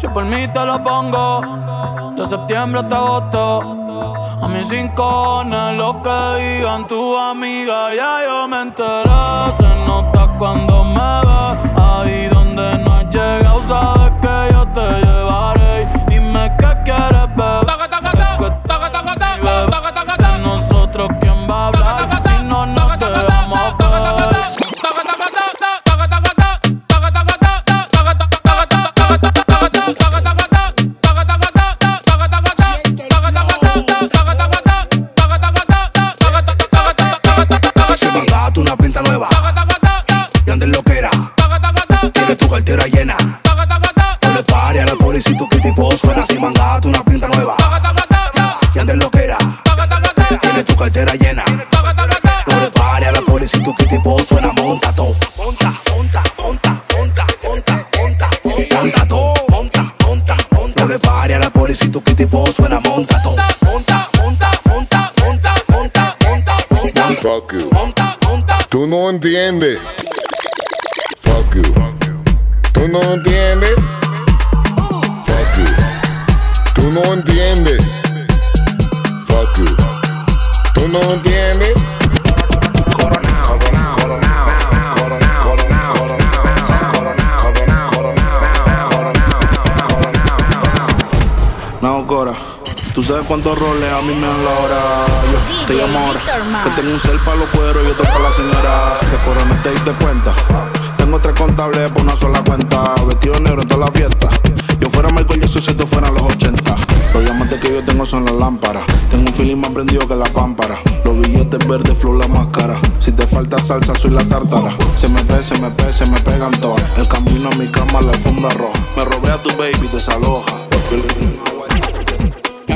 Si por mí te lo pongo, de septiembre hasta agosto. A mis cinco lo que digan tu amiga, ya yo me enteré. Se nota cuando me ve, ahí donde no has llegado, sabes que yo te llevaré. Dime qué quieres beber. De nosotros, ¿quién va a hablar? Entiendes. Fuck you. Tú no entiendes. Sabes cuántos roles a mí me dan la hora. Yo te llamo ahora. Que tengo un cel para los cueros y otro para la señora. Que Cora no te diste cuenta. Tengo tres contables por una sola cuenta. Vestido negro en toda la fiesta. Yo fuera Michael Jackson si esto fueran los 80. Los diamantes que yo tengo son las lámparas. Tengo un feeling más prendido que la pámpara. Los billetes verdes, flow la máscara. Si te falta salsa, soy la tártara. Se me pe, se me pe, se me pegan todas. El camino a mi cama, la alfombra roja. Me robé a tu baby, desaloja.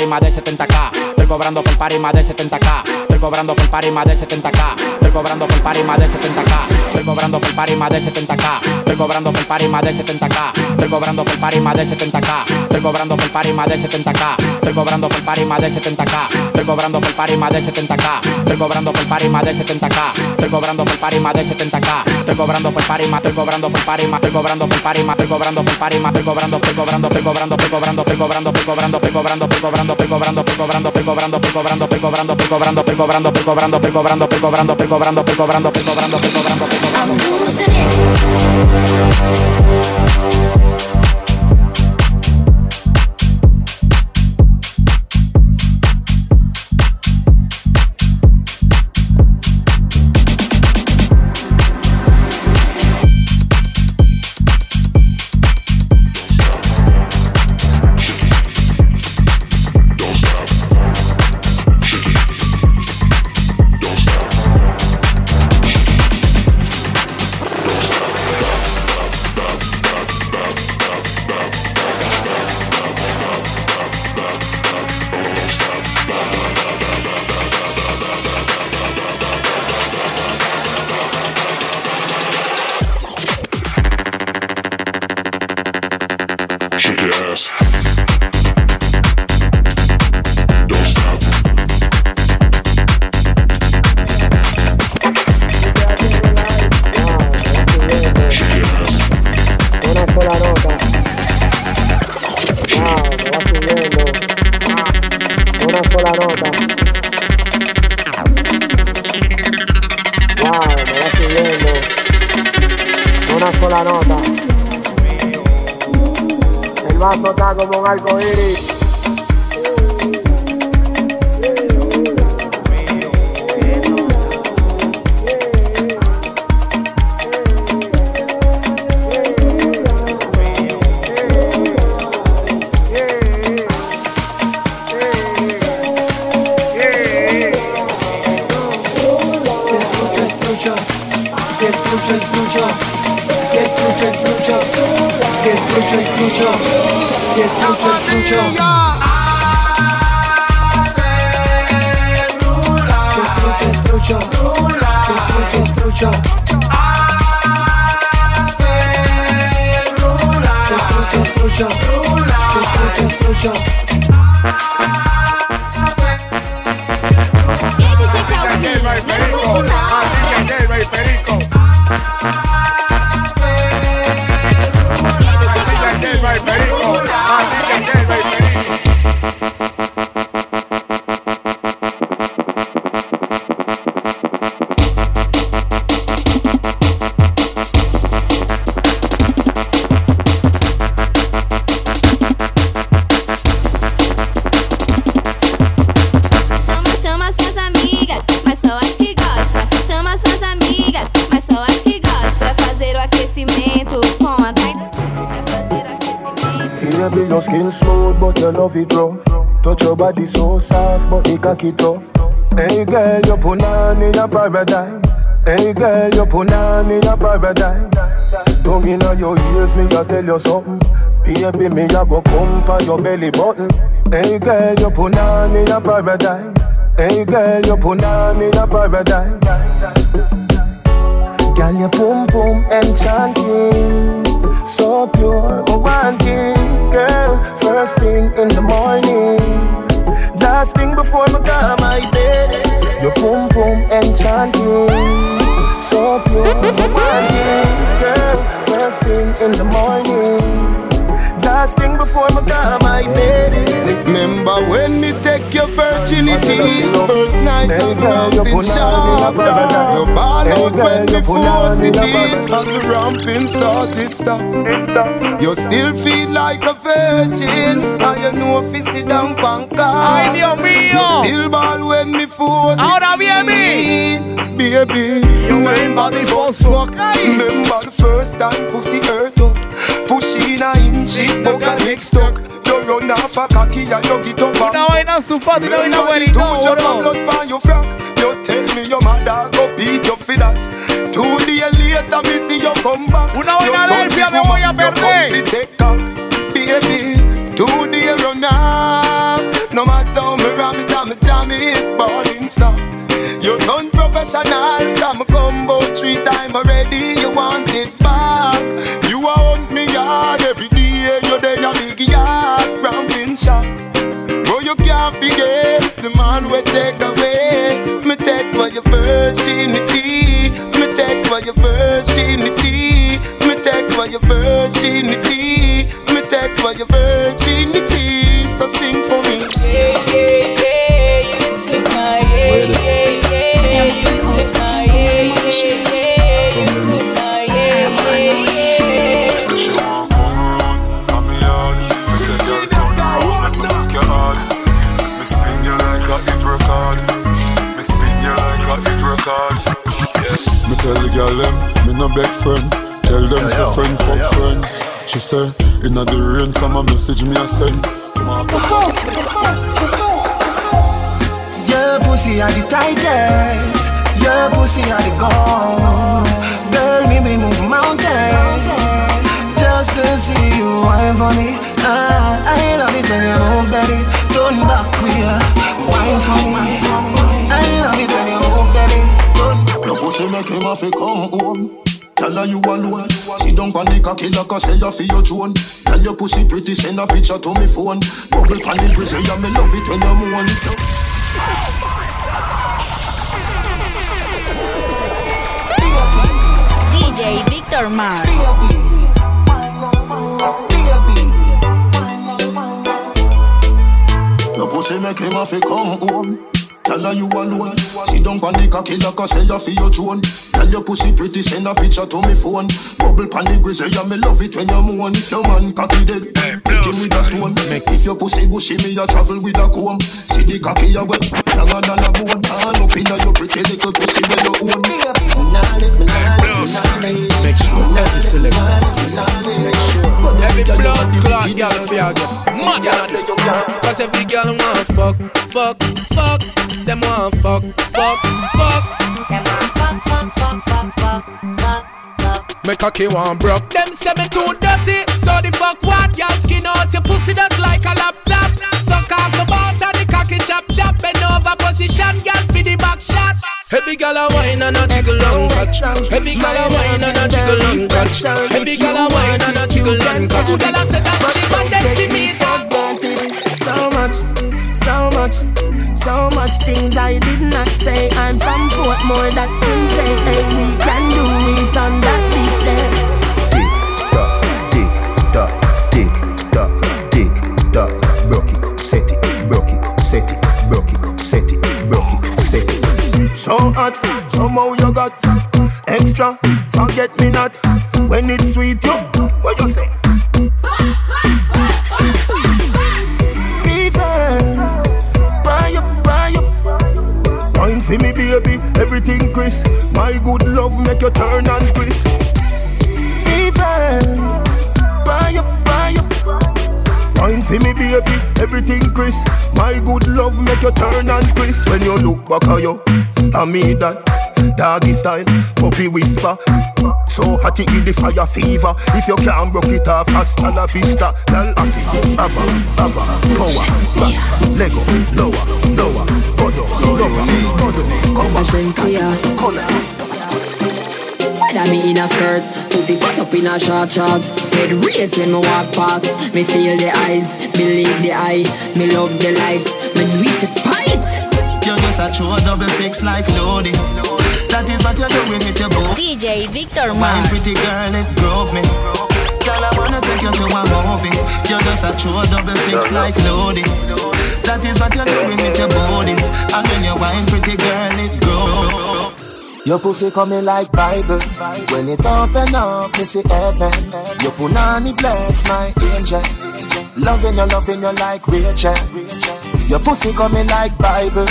rima de 70k cobrando por de 70k. Estoy cobrando por party más de 70k. Estoy cobrando por party más de 70k. Estoy cobrando por party más de 70k. Estoy cobrando por party más de 70k. Estoy cobrando por party más de 70k. Estoy cobrando por party más de 70k. Estoy cobrando por party más de 70k. Estoy cobrando por party más de 70k. Estoy cobrando por party más de 70k. Estoy cobrando por party más de 70k. Estoy cobrando por party más de 70k. Estoy cobrando por party más, estoy cobrando por party más, estoy cobrando por más, estoy cobrando estoy cobrando, estoy cobrando, estoy cobrando, estoy cobrando, estoy cobrando, estoy cobrando, estoy cobrando, estoy cobrando, cobrando. Una you something. Baby, me I go come on your belly button. Hey girl, you put in your paradise. Hey girl, you put in your paradise. Girl, your boom boom enchanting, so pure, romantic, girl. First thing in the morning, last thing before me go my bed. Your boom boom enchanting, so pure, romantic. First thing in the morning, last thing before me go my bed. Remember when me take your virginity? First night of ramping sharp You ball out when me force it in As the ramping started stop. You still feel like a virgin. And you know if you sit down panca Ay, Dios mío. You still ball when me force Ahora it viene. in Baby. Remember the first fuck Remember the first time pussy hurt up. Push in a inch it Buck a neck stuck You run off a cocky and you get up Una vaina sulfato y una vaina Remember the two buenita, drop of bro. blood by your frack You tell me your mother go beat you for that. Two days later me see you come back. Una vaina Delphia, me voy a perder. You take up Baby Two days run off. No matter how me ram it and me jam it Ballin' stop You done professional Come come about three time already You want it take away. Me take for your virginity. Me take for your virginity. Me take for your virginity. Me take for your virginity. So sing tell the girl them, me no beg friend. Tell them say friend fuck friend. She say, inna the rain from a message me a send. Your pussy are the tightest. Your pussy are the gold. Girl, me be move mountains just to see you wine for me. Ah, I love it when you move, baby. Turn back queer, wine for me. Your pussy make him have to come home. Tell her you alone. Sit down on the cocky like I say you feel your throne. Tell your pussy pretty, send a picture to me phone. Bubble pan the grizzly, yeah, me love it when you moan. DJ Victor Mars. make him have to come home. Tell her you alone. Down on the cocky like I say you for your drone. Tell your pussy pretty, send a picture to me phone. Bubble pan the grizzly, yeah, me love it when you moan. If your man cocky dead, make him with a stone. If your pussy bushy, me a travel with a comb. See the cocky you wet, longer than a bone. Turn up inna your pretty little pussy where you own. Make sure every selector, make sure every blood clot girl feel get mad at this. Cause every girl want fuck, fuck, fuck. Them want fuck, fuck, fuck. Them want a key one broke. Them say me too dirty, so the fuck what? Y'all skin out your pussy that's like a laptop. Suck off the balls and the cocky chop chop. Bend over position, girl for the back shot. Heavy gal a wine and a jiggle on catch. Heavy gal a wine and a jiggle on catch. Heavy gal a wine and a jiggle on catch. Gal a say that she but then she mean So much, so much, so much things I did not say. I'm from Portmore, that's in J. Hey, we can do it on that beach there. Tick tock, tick tock, tick tock. Broke it, set it, broke it, set it, broke it, set it, broke it, set it. So hot, somehow you got extra. Forget me not when it's sweet. You, what you say? Good love make you turn and crisp. Fever, buy up, buy up. Wine for me, baby, everything crisp. My good love make you turn and crisp. When you look back at you, I mean that. Doggy style, puppy whisper. So hot it the fire fever. If you can't broke it off, hasta la vista. Tell Afi, Ava, Ava, Power, back, Lego, lower, lower, Godo, lover, Godo, Cover, Color. Whether me in a skirt, pussy fuck up in a short shorts Head race when me walk past Me feel the eyes, believe the eye Me love the lights, me do it to spite You just a true double six like Lodi. That is what you're doing with your boo. DJ Victor Wine Mars. pretty girl, it drove me. Girl, I wanna take you to a movie. You're just a true double six like Lodi. That is what you're doing with your body. And when you wine pretty girl, it grow. Your pussy coming like Bible. When it open up, me see heaven. Your punani bless my angel. Loving you, loving you like Rachel. Your pussy coming like Bible.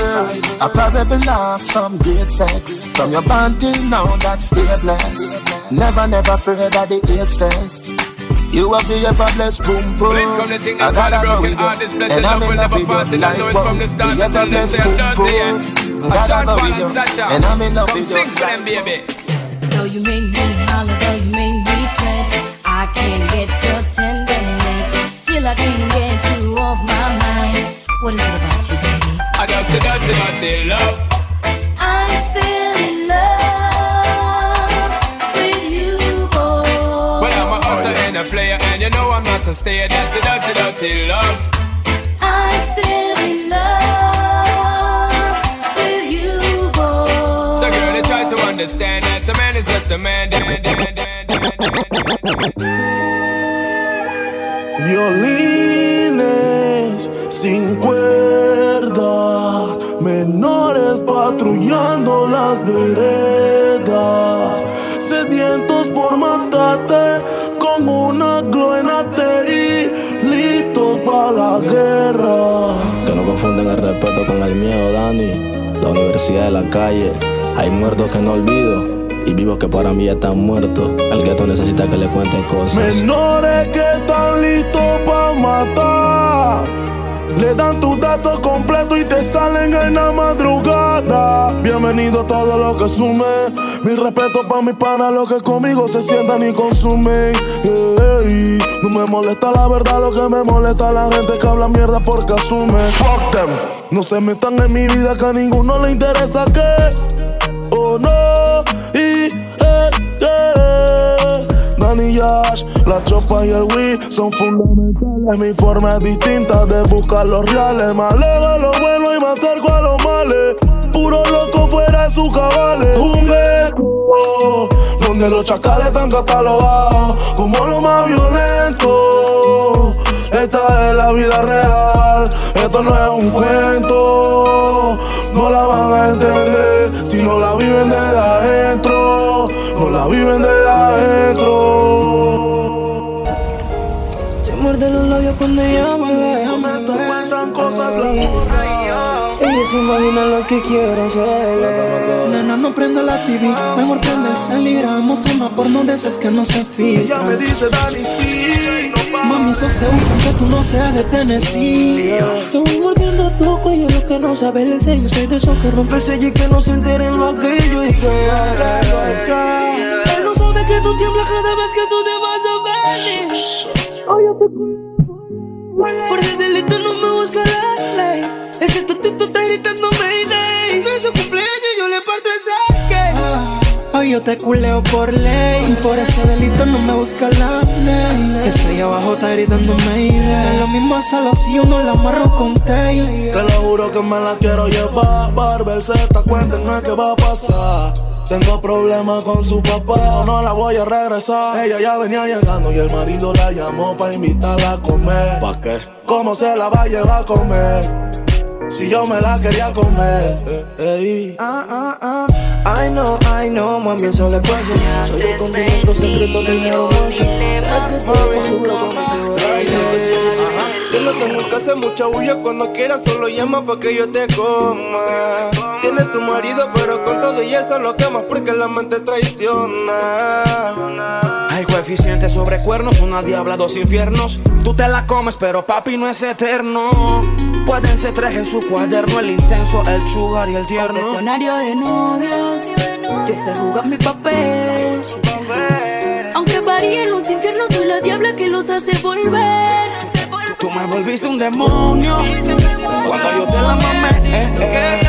A parable of some great sex. From your band till now, that's stay blessed. Never, never afraid of the AIDS test. You have the ever blessed boom boom. From the thing I gotta the go broken with heart. This you. And love I'm will in love never with part. you And I know like it from the start. The ever them blessed say I'm boom boom. A Gotta shot go with and you. Sasha. And I'm in love Come with sing you. for them, baby. Though you make me holler, though you make me sweat, I can't get your tenderness. Still, I can't get you off my mind. What is it about you, baby? I dirty, dirty, dirty love. Player, and you know I'm not a stayer. Dirty, dirty, dirty love. I'm still in love with you, boy. So, girl, they try to understand that a man is just a man. Dan, dan, dan, dan, Violines sin cuerdas, menores patrullando las veredas, sedientos por matarte Que no confunden el respeto con el miedo, Dani. La universidad de la calle. Hay muertos que no olvido. Y vivos que para mí ya están muertos. El gueto necesita que le cuente cosas. Menores que están listos para matar. Le dan tus datos completos y te salen en la madrugada. Bienvenido a todo lo que sume. Mil respetos para mis panas, los que conmigo se sientan y consumen. No me molesta la verdad, lo que me molesta es la gente que habla mierda porque asume. Fuck them. No se metan en mi vida que a ninguno le interesa que. Oh no. Y eh, eh. Danny Yash, la chopa y el Wii son fundamentales. Mi forma es distinta de buscar los reales. Me alejo lo bueno y me acerco a los males. Puro loco fuera de sus cabales. Un donde los chacales están catalogados como lo más violento. Esta es la vida real, esto no es un cuento. No la van a entender si no la viven de adentro. No la viven de adentro. Se muerde los labios cuando ella imagina lo que quiere hacerle. Nena, no prenda la TV, mejor prende el salir. Hagamos una porno de esas que no se filtra. Ella me dice, Dani, sí. Mami, eso se usa que tú no seas de Tennessee. Te voy mordiendo tu cuello, lo que no sabe el sello. Soy de esos que rompe el sello y que no se enteren lo aquello. Y que él no sabe que tú tiemblas cada vez que tú te vas a ver. Yo te Por el delito no me busca la ley. Ese totito está gritando Mayday. No es su cumpleaños, yo le parto ese cake. Hoy yo te culeo por ley. Por ese delito no me busca la ley. Eso ahí abajo está gritando Mayday. Lo mismo hacerlo si yo no la amarro con tape. Te lo juro que me la quiero llevar. Barber Z, cuéntenme qué va a pasar. Tengo problemas con su papá, no la voy a regresar. Ella ya venía llegando y el marido la llamó para invitarla a comer. ¿Pa qué? ¿Cómo se la va a llevar a comer? Si yo me la quería comer. Ey. Ah, ah, ah. Ay no, ay no, mami, eso le pasa. Soy el condimento secreto del nuevo. Sé que tú eres más duro cuando te borracho. Yo no tengo que hacer mucha bulla cuando quieras, solo llama pa' que yo te coma. Tienes tu marido, pero con todo y eso lo quemas porque la mente traiciona. Hay coeficientes sobre cuernos, una diabla, dos infiernos. Tú te la comes, pero papi no es eterno. Pueden ser tres en su cuaderno, el intenso, el sugar y el tierno. Confesionario de novios, yo sé jugar mi papel. Aunque varíen los infiernos, soy la diabla que los hace volver. Tú me volviste un demonio cuando yo te la mamé. Eh, eh.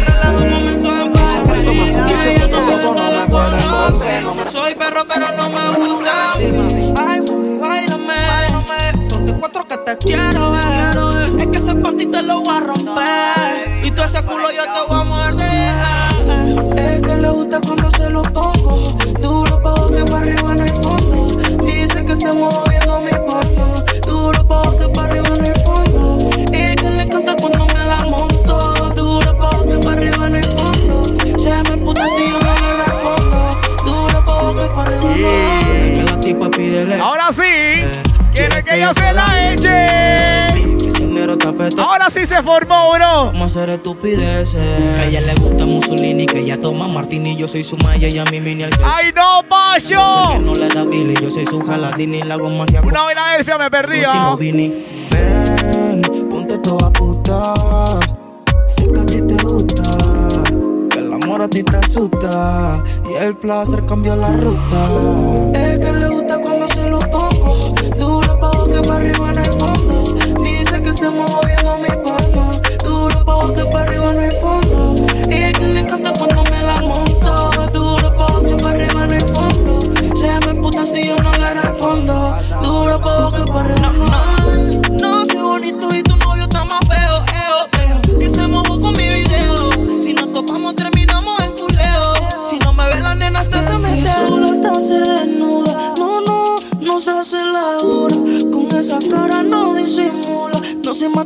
Soy perro, pero no me gusta. Ay, mami, bailame. Donde cuatro que te quiero ver. Es que ese panty te lo voy a romper. Y todo ese culo yo te voy a morder. Es que le gusta cuando se lo pongo. Duro pa' que para arriba no hay fondo. Dice que se moviendo Ahora sí, quiere que yo se la eche. Ahora sí se formó, bro. Vamos a hacer estupideces. Que a ella le gusta Mussolini, que ella toma Martini. Yo soy su maya y a mi mini al. ¡Ay, no, payo! Que no le da Billy, yo soy su jaladini. La magia. Una buena elfia me perdía. Ven, ponte toda puta. Sé que a ti te gusta. Que el amor a ti te asusta. Y el placer cambió la ruta. Es que le gusta cuando se lo pongo. Duro pa' que para arriba no hay fondo. Dice que se moviendo mi porno. Duro pa' que para arriba no hay fondo. Y es que le encanta cuando me la monto. Duro pa' que para arriba no hay fondo. Se me puta si yo no le respondo. Duro pa' que para arriba no hay. No soy bonito y tu novio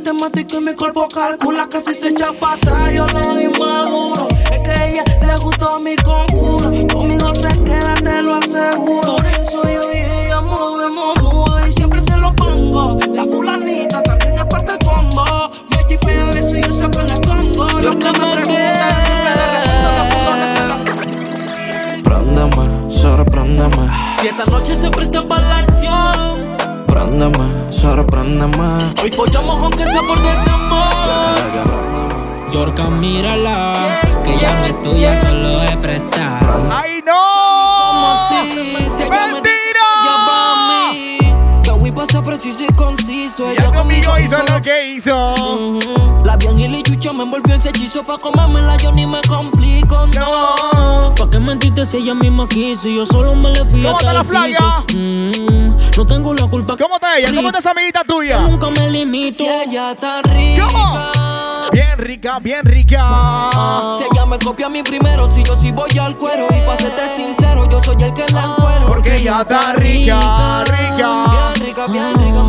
matemático y mi cuerpo calcula. Casi se echa para atrás, yo lo di maduro. Es que a ella le gustó mi conjuro. Conmigo se queda, te lo aseguro. Por eso yo y ella movemos mudo y siempre se lo pongo. La fulanita también es parte del combo. Me chifea de eso y yo saco el escondo. Lo que me preguntan siempre le respondo. Los los Préndeme, sorpréndeme. Y esta noche se presta sorpréndeme. Hoy follamos aunque sea por desamor. Yorka, mírala. Que ya no es tuya, solo es prestar. ¡Ay, no! ¿Cómo así? Si ella me dice que ella va a mí. Que voy a ser preciso y conciso. Ella conmigo hizo lo que hizo. La bien y la yucha me envolvió ese hechizo Pa' comérmela yo ni me complico, no ¿Pa' qué mentirte si ella misma quiso? Y yo solo me le fui ¿Cómo hasta la el flaca? piso. No tengo la culpa. ¿Cómo está ella? ¿Cómo está esa amiguita tuya? Nunca me limito. Si ella está rica ¿Cómo? Bien rica, bien rica. Si ella me copia a mí primero Si yo sí voy al cuero Y pa' serte sincero Yo soy el que la encuero Porque ella está rica, rica. Bien rica, bien rica,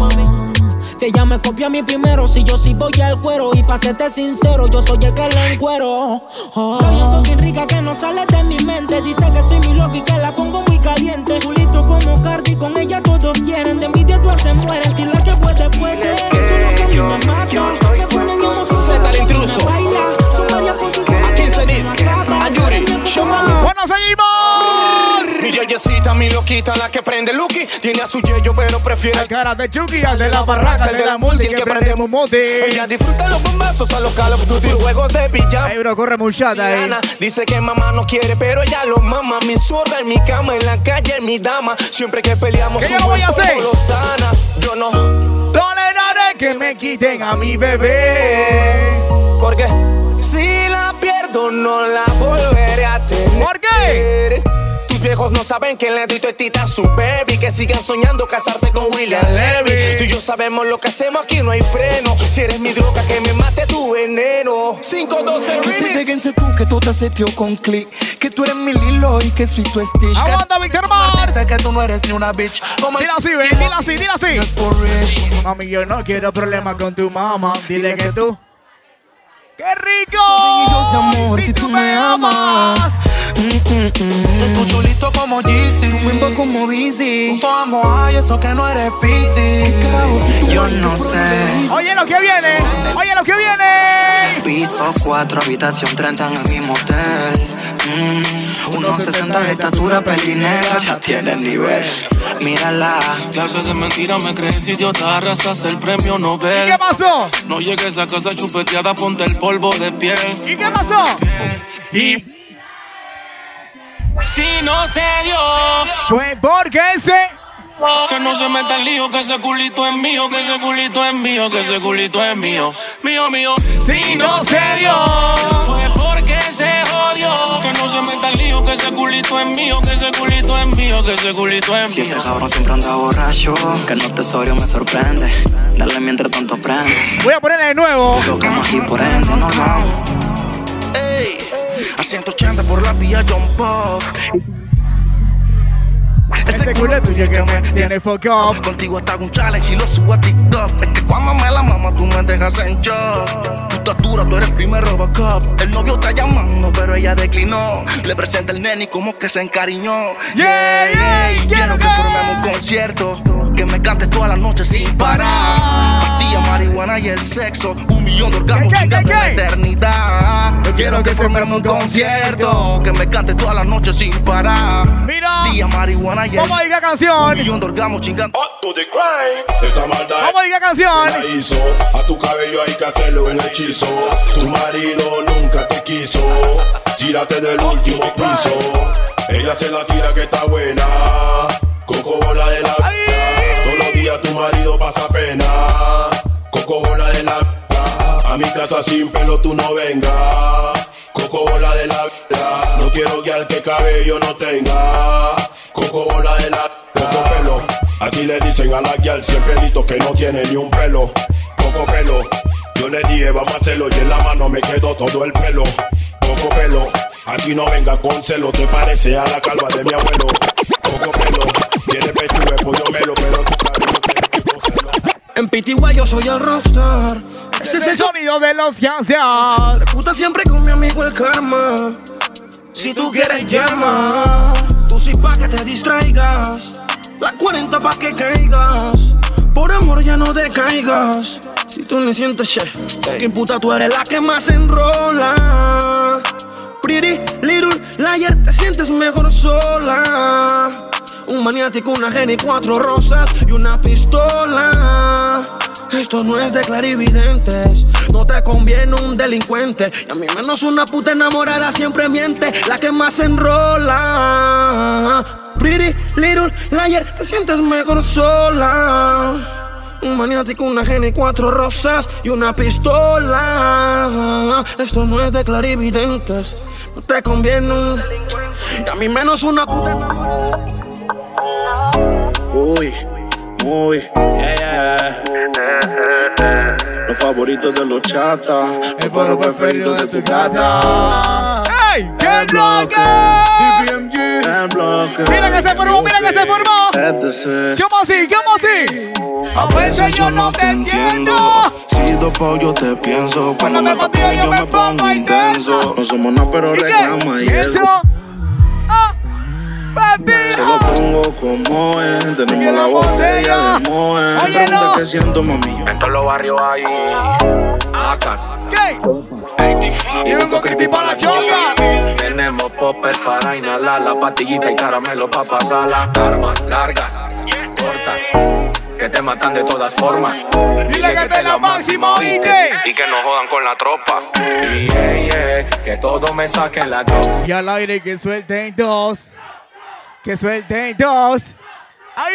Si ella me copia a mí primero, si yo sí voy al cuero. Y pa' serte sincero, yo soy el que le encuero. Oh. Está bien fucking rica que no sale de mi mente. Dice que soy mi loco y que la pongo muy caliente. Culito como Cardi, con ella todos quieren. De envidia tú se mueren, si la que puede, puede. Eso es lo que a mí me mata. Me pone mi emoción. Zeta el intruso. Baila, son varias posiciones. A 15 dis, a Yuri, Shomalo. ¡Bueno, seguimos! Mi yeyecita, mi loquita, la que prende Lucky. Tiene a su yeyo, pero prefiere el cara de Chucky, al de la barraca, el de la multi, que prendemos multi. Ella disfruta los bombazos a los Call of Duty, juegos de pijama. Ey, bro, corre muchata ahí. Dice que mamá no quiere, pero ella lo mama. Mi zorra en mi cama, en la calle, en mi dama. Siempre que peleamos, ¿Qué yo voy a hacer? lo sana. Yo no toleraré que me quiten a mi bebé. Porque si la pierdo, no la volveré a tener. ¿Por qué? Viejos no saben que le dito es tita a su baby. Que sigan soñando casarte con William Levy. Tú y yo sabemos lo que hacemos aquí, no hay freno. Si eres mi droga, que me mate tu veneno. 512 Que te déguense tú, que todo te seteo con click. Que tú eres mi Lilo y que soy tu Stitch. Aguanta, Víctor Mars. que tú no eres ni una bitch. Como Dile así, ven, dile así, dile así. Mami, yo no quiero problemas con tu mamá. Dile que tú. ¡Qué rico! Dios de amor, si tú me amas. Soy tu chulito como Jeezy. Tu bimbo como Busy. Tu amo, ay, eso que no eres busy. Yo no sé. Oye lo que viene, oye lo que viene. Piso 4, habitación 30 en el mismo hotel. Mm, 1.60 de estatura, pelinera. Ya tiene nivel. Mírala. Clases de mentira, me crees idiota, arrasas el premio Nobel. ¿Y qué pasó? No llegues a casa chupeteada, ponte el polvo de piel. ¿Y qué pasó? Y si no se dio, Pues porque ese. que no se meta el lío, que ese culito es mío, que ese culito es mío, que ese culito es mío, mío, mío. Si no se dio, fue porque se Que no se meta el lío, que ese culito es mío, que ese culito es mío, que ese culito es Si mío. ese cabrón siempre anda borracho, que no tesorio me sorprende. Dale mientras tanto prende. Voy a ponerle de nuevo. Lo que aquí por ende, normal. Ey, a 180 por la vía John Pop. Ese culo tuyo que me tiene fuck up. Contigo hasta un challenge y lo subo a TikTok. Es que cuando me la mama tú me dejas en shock. Tu estatura, tú eres primer Robocop. El novio está llamando, pero ella declinó. Le presenta el nene y como que se encariñó. Yeah, yeah, Quiero que formemos un concierto. Que me cantes toda la noche sin parar. Pastilla, marihuana y el sexo. Un millón de orgasmos ¿Qué, qué, chingando la eternidad. Yo quiero que formemos un concierto. Que me cantes toda la noche sin parar. Mira. Pastilla, marihuana y el Vamos a ir a canción. Un millón de chingando. Esta maldad Vamos a ir a canción. la hizo. A tu cabello hay que hacerle un hechizo. Tu marido nunca te quiso. Gírate del último piso. Ella se la tira que está buena. Coco bola de la. Todos los días tu marido pasa pena. Coco bola de la. A mi casa sin pelo tú no vengas. Coco bola de la. No quiero que al que cabello no tenga. Coco bola de la. Coco pelo. Aquí le dicen a la guial siempre listo que no tiene ni un pelo. Coco pelo. Yo le dije vamos a hacerlo y en la mano me quedó todo el pelo. Coco pelo. Aquí no venga con celo, te parece a la calva de mi abuelo. Coco pelo. Tiene pechuga, pollo melo, pero tu coserlo. En PTY yo soy el rockstar. Este es el sonido de los Kansas. Puta siempre con mi amigo el karma. Si tú quieres llama, tú sí pa' que te distraigas. La 40 pa' que caigas. Por amor ya no decaigas. Si tú ni sientes che, fucking puta, tú eres la que más enrola. Pretty little liar, te sientes mejor sola. Un maniático, una geni, cuatro rosas y una pistola. Esto no es de clarividentes, no te conviene un delincuente. Y a mí menos una puta enamorada siempre miente, la que más enrola. Pretty little liar, te sientes mejor sola. Un maniático, una geni, cuatro rosas y una pistola. Esto no es de clarividentes, no te conviene un. Y a mí menos una puta enamorada. Uy, muy, yeah, yeah. Los favoritos de los chatas, el perro preferido de tu gata. ¡Ey! ¡Qué bloque! DPMG, en bloque. Mira que se formó, mira que se formó. ¿Cómo así? ¿Cómo así? A veces yo no te entiendo. Si dopo yo te pienso. Cuando me pateo yo me pongo intenso. No somos nada, pero reclama y eso. Se lo pongo como es. Tenemos la botella de Moe. Se pregunta qué siento, mami. En todos los barrios hay acas. Y vengo creepy para la choca. Tenemos popper para inhalar la pastillita y caramelo para pasarla. Armas largas, cortas, que te matan de todas formas. Dile que te la máxima, oíste. Y que no jodan con la tropa. Y yeah, yeah, que todo me saquen la droga. Y al aire que suelten dos. Que suelten dos. ¡Ay!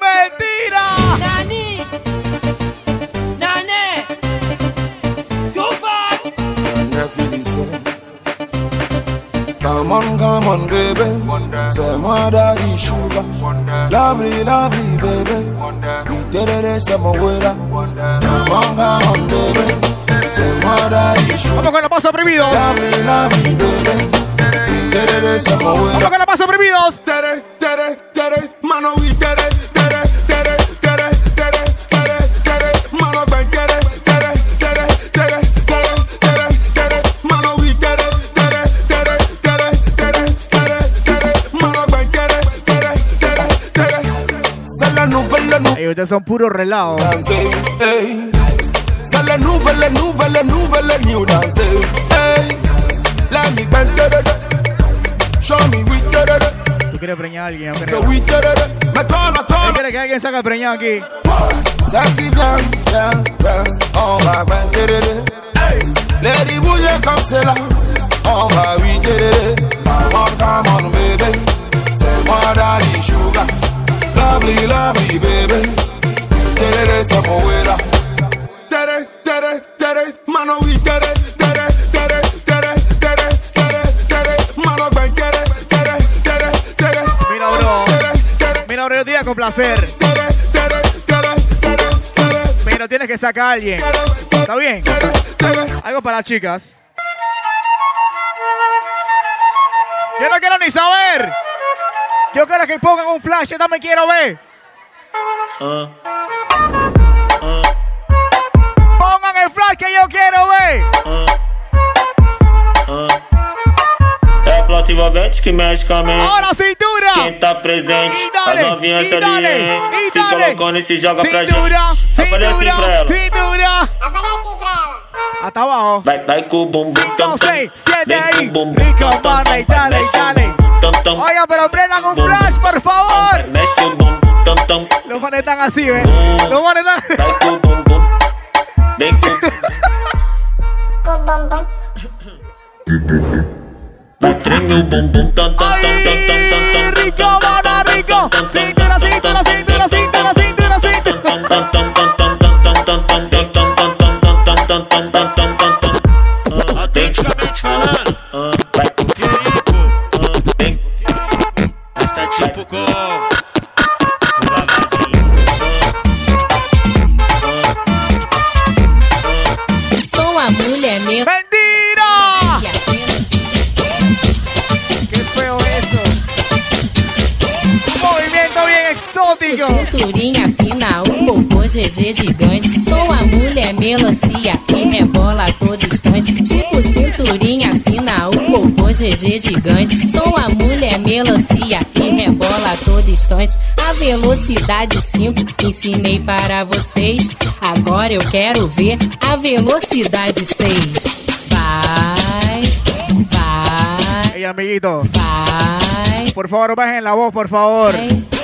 ¡Mentira! Nani. Nane. Tufa. Come on, come on, baby. Say my daddy sugar. Lovely, lovely, baby. We did it. Come on, come on, baby. Daddy sugar. Vamos con. Lovely, lovely, baby. Vamos con pasos prohibidos. Tere, tere, tere, mano, we tere, tere, tere, tere, tere, tere, tere, mano, tere, tere, tere, tere, tere, tere, tere, mano, we tere, tere, tere, tere, tere, tere, tere, mano, tere, tere, tere, tere. La nouvelle, nouvelle. Ey, ustedes son puros. C'est la nouvelle new dance. Hey. Let me bend, Show me we get it. Tú quieres preñar a alguien, yo. So we get it. Me tola, tola. ¿Quieres que alguien saca preñado aquí? Sexy girl, girl, girl. Oh my man, get it. Hey. Lady, will you come sit down? Oh my, we get it. My one come on, baby. Say what I sugar. Lovely, lovely, baby. Get it, it's a poeta. Get it, get it, get it. Mano, we get it, get it. Complacer. Pero tienes que sacar a alguien. ¿Está bien? Algo para las chicas. Yo no quiero ni saber. Yo quiero que pongan un flash. Yo también quiero ver. Pongan el flash que yo quiero ver. moto envolvente que mexe com a mente. Ora, cintura! Quem tá presente, as novinhas ali, dale, se colocando e se joga cintura, pra gente. Cintura, eu falei assim pra ela. Cintura! Eu falei. Assim ah, tá bom. Vai, vai com o bumbum. Então, sei, cede aí. Brinca, dale, dale, dale. Olha, pero prenda com flash, por favor. Mexe o bumbum, tam, tam. Los manes están así, eh. Los manes están. Com o bumbum. Vem com o bumbum. O trem o bumbum tan tan tan tan tan tan tan tan tan tan tan tan tan tan tan tan tan tan exótico. Cinturinha fina, um popô GG gigante. Sou a mulher melancia que rebola a todo instante. Tipo cinturinha fina, um popô GG gigante. Sou a mulher melancia que rebola a todo instante. A velocidade 5 ensinei para vocês. Agora eu quero ver a velocidade 6. Vai, vai. Ey, amiguito. Vai. Por favor, bajen la voz, por favor. Vai.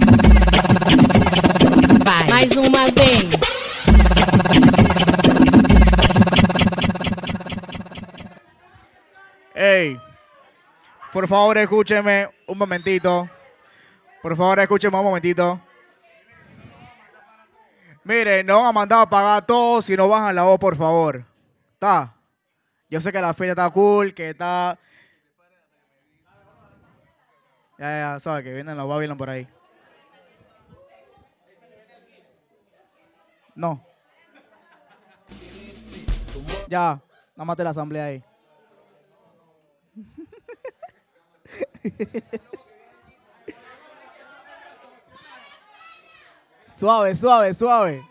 Vai. Mais uma vez. Hey, por favor escúcheme un momentito. Por favor escúcheme un momentito. Mire, no van a mandar a pagar todo si no bajan la voz, por favor. Está. Yo sé que la feria está cool, que está... Ya, ya, sabes que vienen los Babylon por ahí. No. Ya, nada más la asamblea ahí. suave, suave, suave.